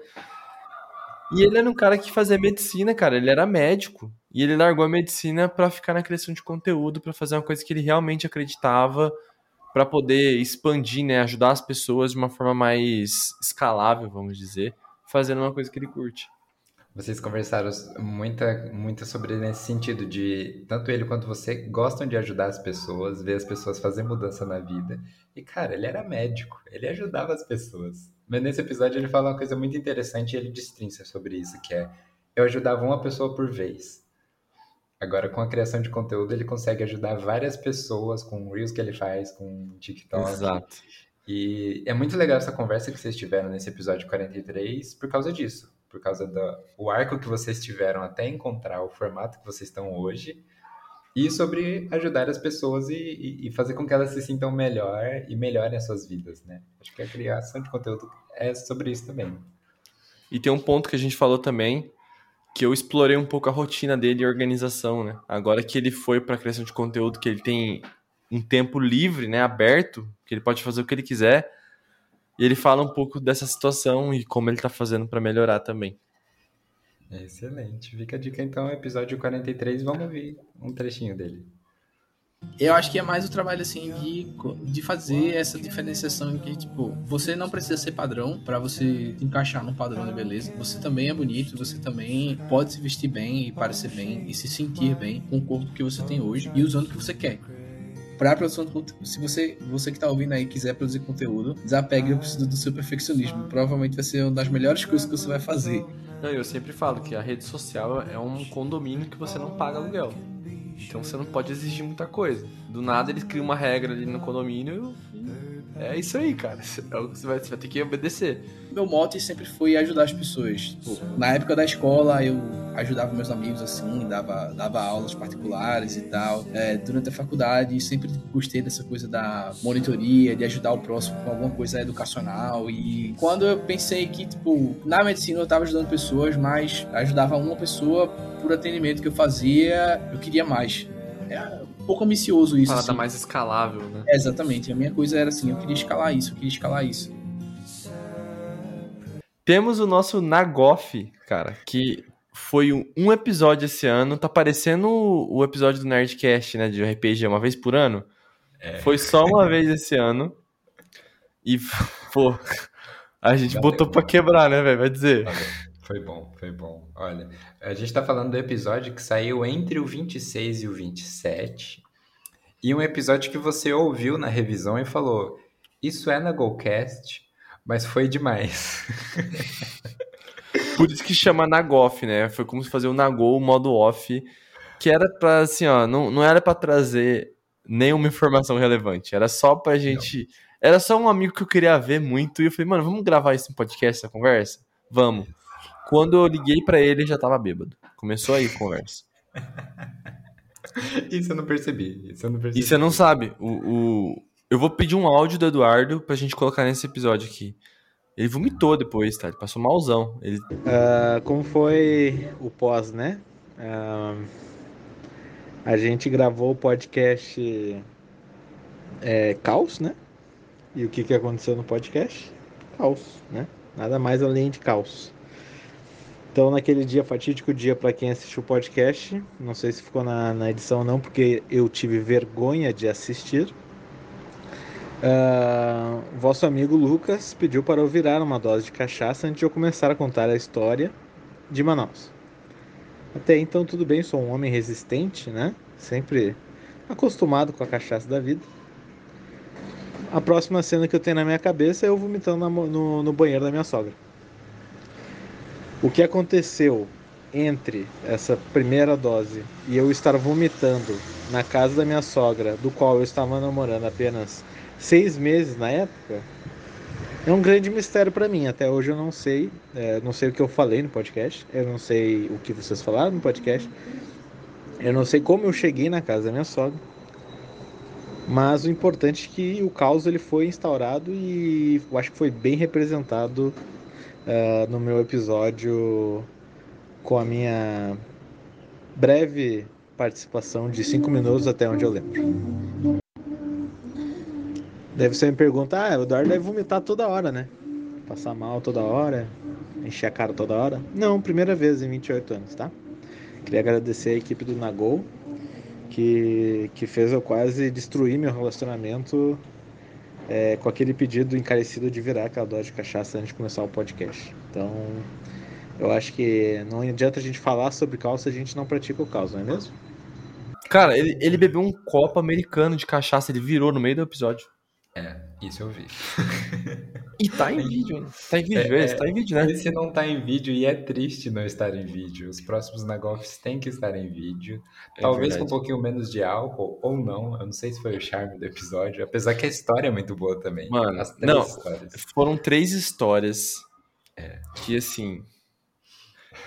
A: E ele era um cara que fazia medicina, cara. Ele era médico. E ele largou a medicina pra ficar na criação de conteúdo, pra fazer uma coisa que ele realmente acreditava, pra poder expandir, né? Ajudar as pessoas de uma forma mais escalável, vamos dizer, fazendo uma coisa que ele curte.
B: Vocês conversaram muita, muito sobre nesse sentido de tanto ele quanto você gostam de ajudar as pessoas, ver as pessoas fazer mudança na vida. E cara, ele era médico, ele ajudava as pessoas. Mas nesse episódio ele fala uma coisa muito interessante e ele destrinça sobre isso, que é eu ajudava uma pessoa por vez. Agora, com a criação de conteúdo, ele consegue ajudar várias pessoas com o Reels que ele faz, com o TikTok.
A: Exato.
B: E é muito legal essa conversa que vocês tiveram nesse episódio 43 por causa disso por causa do o arco que vocês tiveram até encontrar o formato que vocês estão hoje, e sobre ajudar as pessoas e, e, e, fazer com que elas se sintam melhor e melhorem as suas vidas, né? Acho que a criação de conteúdo é sobre isso também.
A: E tem um ponto que a gente falou também, que eu explorei um pouco a rotina dele e a organização, né? Agora que ele foi para criação de conteúdo, que ele tem um tempo livre, né, aberto, que ele pode fazer o que ele quiser, e ele fala um pouco dessa situação e como ele está fazendo para melhorar também.
B: Excelente. Fica a dica então, episódio 43, vamos ouvir um trechinho dele.
P: Eu acho que é mais o trabalho assim de, de fazer essa diferenciação que tipo, você não precisa ser padrão para você encaixar no padrão de beleza. Você também é bonito, você também pode se vestir bem e parecer bem e se sentir bem com o corpo que você tem hoje e usando o que você quer para produção de conteúdo. Se você, você que está ouvindo aí quiser produzir conteúdo, desapegue do seu perfeccionismo. Provavelmente vai ser uma das melhores coisas que você vai fazer.
A: Não, eu sempre falo que a rede social é um condomínio que você não paga aluguel. Então você não pode exigir muita coisa. Do nada eles criam uma regra ali no condomínio e é isso aí, cara. É que você vai, você vai ter que obedecer.
P: Meu mote sempre foi ajudar as pessoas. Tipo, na época da escola, eu ajudava meus amigos assim, dava, dava aulas particulares e tal. É, durante a faculdade, sempre gostei dessa coisa da monitoria, de ajudar o próximo com alguma coisa educacional. E quando eu pensei que, tipo, na medicina eu estava ajudando pessoas, mas ajudava uma pessoa por atendimento que eu fazia, eu queria mais. É pouco ambicioso isso.
A: Parada assim. mais escalável, né?
P: É, exatamente. A minha coisa era assim, eu queria escalar isso, eu queria escalar isso.
A: Temos o nosso Nagoff, cara, que foi um episódio esse ano. Tá parecendo o episódio do Nerdcast, né? De RPG, uma vez por ano. É. Foi só uma vez esse ano. E, pô, a gente Valeu. botou pra quebrar, né, velho? Vai dizer.
B: Valeu. Foi bom, foi bom. Olha, a gente tá falando do episódio que saiu entre o 26 e o 27. E um episódio que você ouviu na revisão e falou: Isso é na GoCast, mas foi demais.
A: Por isso que chama Nagoff, né? Foi como se fazer o Nagol modo off, que era pra, assim, ó, não, não era para trazer nenhuma informação relevante, era só pra gente. Não. Era só um amigo que eu queria ver muito e eu falei, mano, vamos gravar esse podcast, essa conversa? Vamos. Quando eu liguei para ele, ele já tava bêbado. Começou aí a conversa.
B: Isso eu não percebi. Isso eu não percebi.
A: E você não sabe. O, o... Eu vou pedir um áudio do Eduardo pra gente colocar nesse episódio aqui. Ele vomitou depois, tá? Ele passou malzão. Ele...
J: Uh, como foi o pós, né? Uh, a gente gravou o podcast é, Caos, né? E o que, que aconteceu no podcast? Caos, né? Nada mais além de caos. Então, naquele dia, fatídico dia, para quem assistiu o podcast, não sei se ficou na, na edição ou não, porque eu tive vergonha de assistir. Uh, vosso amigo Lucas pediu para eu virar uma dose de cachaça antes de eu começar a contar a história de Manaus. Até então, tudo bem, sou um homem resistente, né? Sempre acostumado com a cachaça da vida. A próxima cena que eu tenho na minha cabeça é eu vomitando no, no banheiro da minha sogra. O que aconteceu entre essa primeira dose e eu estar vomitando na casa da minha sogra, do qual eu estava namorando apenas seis meses na época, é um grande mistério para mim. Até hoje eu não sei, é, não sei o que eu falei no podcast, eu não sei o que vocês falaram no podcast, eu não sei como eu cheguei na casa da minha sogra. Mas o importante é que o caos ele foi instaurado e eu acho que foi bem representado uh, no meu episódio com a minha breve participação de 5 minutos até onde eu lembro. Deve ser me pergunta, ah, o Eduardo deve vomitar toda hora, né? Passar mal toda hora.
Q: encher a cara toda hora? Não, primeira vez em 28 anos, tá? Queria agradecer a equipe do Nagol, que, que fez eu quase destruir meu relacionamento é, com aquele pedido encarecido de virar aquela dose de cachaça antes de começar o podcast. Então, eu acho que não adianta a gente falar sobre caos se a gente não pratica o caos, não é mesmo?
A: Cara, ele, ele bebeu um copo americano de cachaça, ele virou no meio do episódio.
B: É, isso eu vi.
A: E tá em vídeo, hein? Tá em vídeo,
B: É,
A: esse, tá em vídeo, né?
B: Esse não tá em vídeo e é triste não estar em vídeo. Os próximos Nagolfs têm que estar em vídeo.
A: É
B: Talvez com um pouquinho menos de álcool, ou não. Eu não sei se foi o charme do episódio. Apesar que a história é muito boa também.
A: Mano,
B: As três
A: não,
B: histórias.
A: foram três histórias que, assim...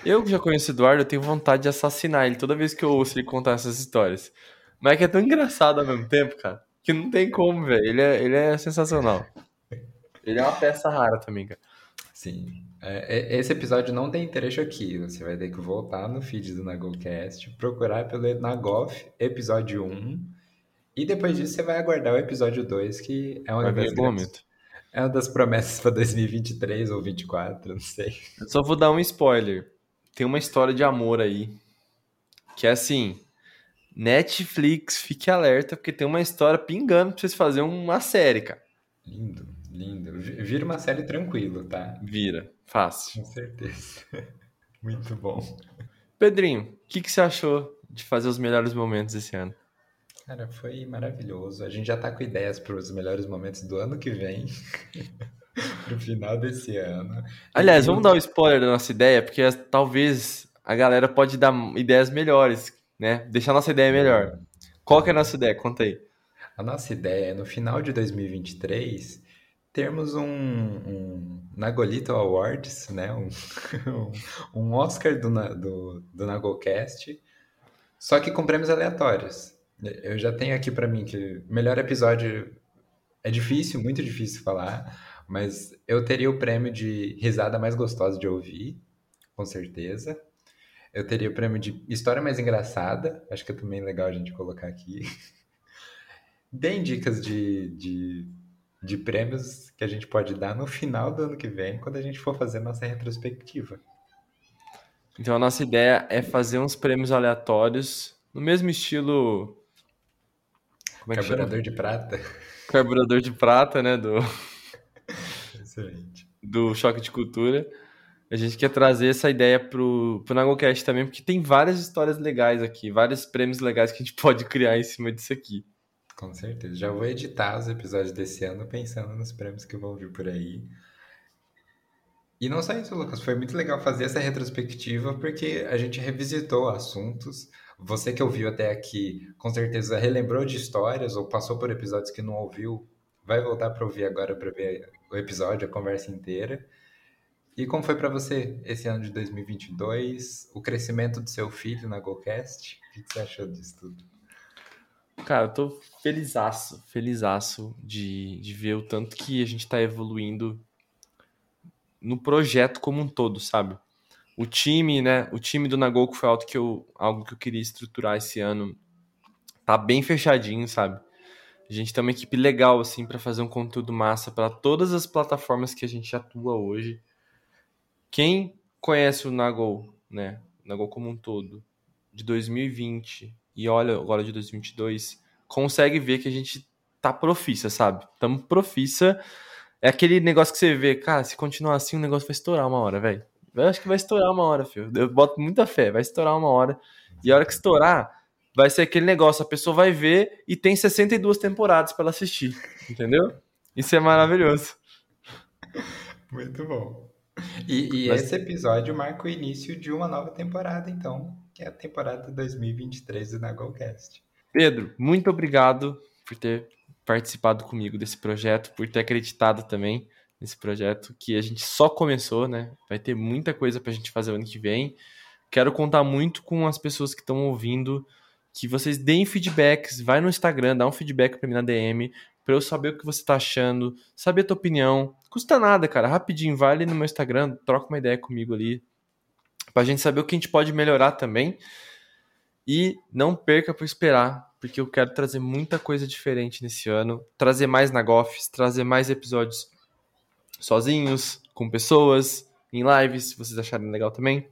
A: Eu que já conheço o Eduardo, eu tenho vontade de assassinar ele toda vez que eu ouço ele contar essas histórias. Mas é que é tão engraçado ao mesmo tempo, cara, que não tem como, velho. Ele é, ele é sensacional. Ele é uma peça rara também, cara.
B: Sim. É, é- esse episódio não tem trecho aqui. Você vai ter que voltar no feed do Nagolcast, procurar pelo Nagof, episódio 1. E depois disso você vai aguardar o episódio 2, que é uma
A: Vai
B: das grandes-. É uma das promessas para 2023 ou 2024, não sei.
A: Eu só vou dar um spoiler. Tem uma história de amor aí. Que é assim. Netflix, fique alerta, porque tem uma história pingando pra vocês fazerem uma série, cara.
B: Lindo, lindo. Vi- Vira uma série tranquilo, tá?
A: Vira. Fácil.
B: Com certeza. Muito bom.
A: Pedrinho, o que, que você achou de fazer os melhores momentos esse ano?
B: Cara, foi maravilhoso. A gente já tá com ideias para os melhores momentos do ano que vem. Pro final desse ano.
A: Aliás,
B: E-
A: vamos dar o spoiler da nossa ideia, porque talvez a galera pode dar ideias melhores, né? Deixar a nossa ideia melhor. Qual que é a nossa ideia? Conta aí.
B: A nossa ideia é, no final de 2023, termos um, um Nagolito Awards, né? Um, um Oscar do, do, do Nagolcast, só que com prêmios aleatórios. Eu já tenho aqui pra mim que melhor episódio é difícil, muito difícil falar, mas eu teria o prêmio de risada mais gostosa de ouvir, com certeza. Eu teria o prêmio de história mais engraçada, acho que é também legal a gente colocar aqui. Deem dicas de, de, de prêmios que a gente pode dar no final do ano que vem, quando a gente for fazer nossa retrospectiva.
A: Então a nossa ideia é fazer uns prêmios aleatórios, no mesmo estilo. Como é?
B: Carburador de prata.
A: Carburador de prata, né? Do,
B: Excelente.
A: do Choque de Cultura. A gente quer trazer essa ideia pro, pro Nagocast também, porque tem várias histórias legais aqui, vários prêmios legais que a gente pode criar em cima disso aqui.
B: Com certeza. Já vou editar os episódios desse ano pensando nos prêmios que vão vir por aí. E não só isso, Lucas. Foi muito legal fazer essa retrospectiva porque a gente revisitou assuntos. Você que ouviu até aqui, com certeza relembrou de histórias ou passou por episódios que não ouviu, vai voltar para ouvir agora para ver o episódio, a conversa inteira. E como foi para você esse ano de 2022? O crescimento do seu filho na GoCast? O que você achou disso tudo?
A: Cara, eu tô felizaço, felizaço de, de ver o tanto que a gente tá evoluindo no projeto como um todo, sabe? O time, né? O time do Nagoku foi algo que eu, algo que eu queria estruturar esse ano. Tá bem fechadinho, sabe? A gente tem uma equipe legal, assim, para fazer um conteúdo massa para todas as plataformas que a gente atua hoje. Quem conhece o Nagol, né? O Nagol como um todo, de 2020 e olha agora de 2022, consegue ver que a gente tá profissa, sabe? Tamo profissa. É aquele negócio que você vê, cara, se continuar assim, o negócio vai estourar uma hora, velho. Eu acho que vai estourar uma hora, filho. Eu boto muita fé, vai estourar uma hora. E a hora que estourar, vai ser aquele negócio, a pessoa vai ver e tem 62 temporadas pra ela assistir, entendeu? Isso é maravilhoso.
B: Muito bom. E, e
A: Mas-
B: esse episódio marca o início de uma nova temporada, então, que é a temporada 2023 do Nagolcast.
A: Pedro, muito obrigado por ter participado comigo desse projeto, por ter acreditado também nesse projeto que a gente só começou, né? Vai ter muita coisa pra gente fazer ano que vem. Quero contar muito com as pessoas que estão ouvindo, que vocês deem feedbacks, vai no Instagram, dá um feedback pra mim na DM, pra eu saber o que você tá achando, saber a tua opinião. Custa nada, cara, rapidinho, vai ali no meu Instagram, troca uma ideia comigo ali, pra gente saber o que a gente pode melhorar também. E não perca por esperar, porque eu quero trazer muita coisa diferente nesse ano, trazer mais Nagofs, trazer mais episódios sozinhos, com pessoas, em lives, se vocês acharem legal também.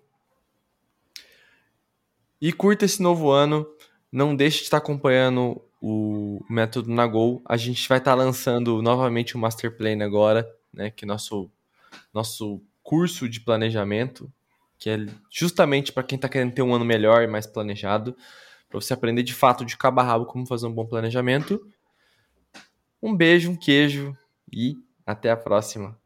A: E curta esse novo ano. Não deixe de estar acompanhando o método Nagol. A gente vai estar lançando novamente o Master Plan agora, né? Que nosso nosso curso de planejamento, que é justamente para quem está querendo ter um ano melhor e mais planejado, para você aprender de fato de cabo a rabo como fazer um bom planejamento. Um beijo, um queijo e até a próxima.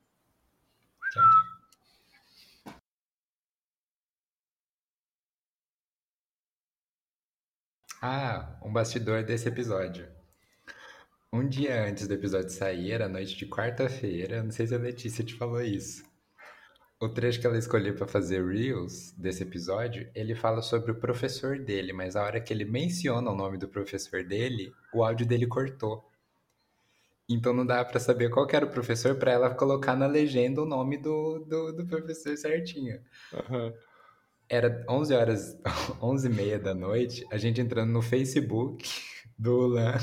B: Ah, um bastidor desse episódio. Um dia antes do episódio sair, era noite de quarta-feira, não sei se a Letícia te falou isso. O trecho que ela escolheu para fazer Reels desse episódio, ele fala sobre o professor dele, mas a hora que ele menciona o nome do professor dele, o áudio dele cortou. Então não dá para saber qual era o professor para ela colocar na legenda o nome do, do, do professor certinho.
A: Uhum.
B: Era 11 horas, 11 e meia da noite, a gente entrando no Facebook do Ulan,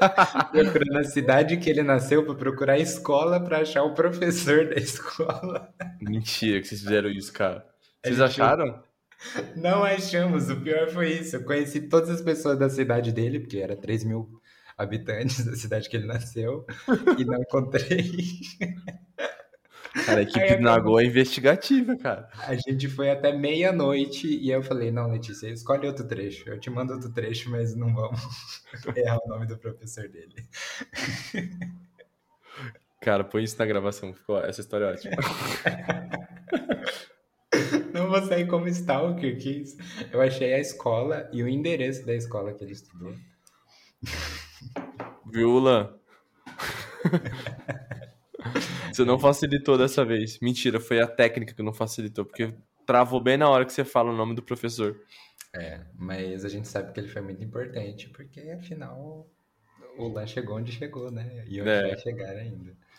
B: procurando a cidade que ele nasceu para procurar a escola para achar o professor da escola.
A: Mentira que vocês fizeram isso, cara. Vocês acharam?
B: Não achamos, o pior foi isso. Eu conheci todas as pessoas da cidade dele, porque era 3 mil habitantes da cidade que ele nasceu, e não encontrei.
A: Cara, a equipe
B: Aí
A: do. Nagol é investigativa, cara.
B: A gente foi até meia-noite e eu falei: Não, Letícia, escolhe outro trecho. Eu te mando outro trecho, mas não vamos errar o nome do professor dele.
A: Cara, põe isso na gravação. Ficou, essa história é ótima.
B: Não vou sair como stalker, que isso. Eu achei a escola e o endereço da escola que ele estudou.
A: Viu? Você não facilitou dessa vez. Mentira, foi a técnica que não facilitou, porque travou bem na hora que você fala o nome do professor.
B: É, mas a gente sabe que ele foi muito importante, porque afinal o Lan chegou onde chegou, né? E onde
A: É.
B: vai chegar ainda.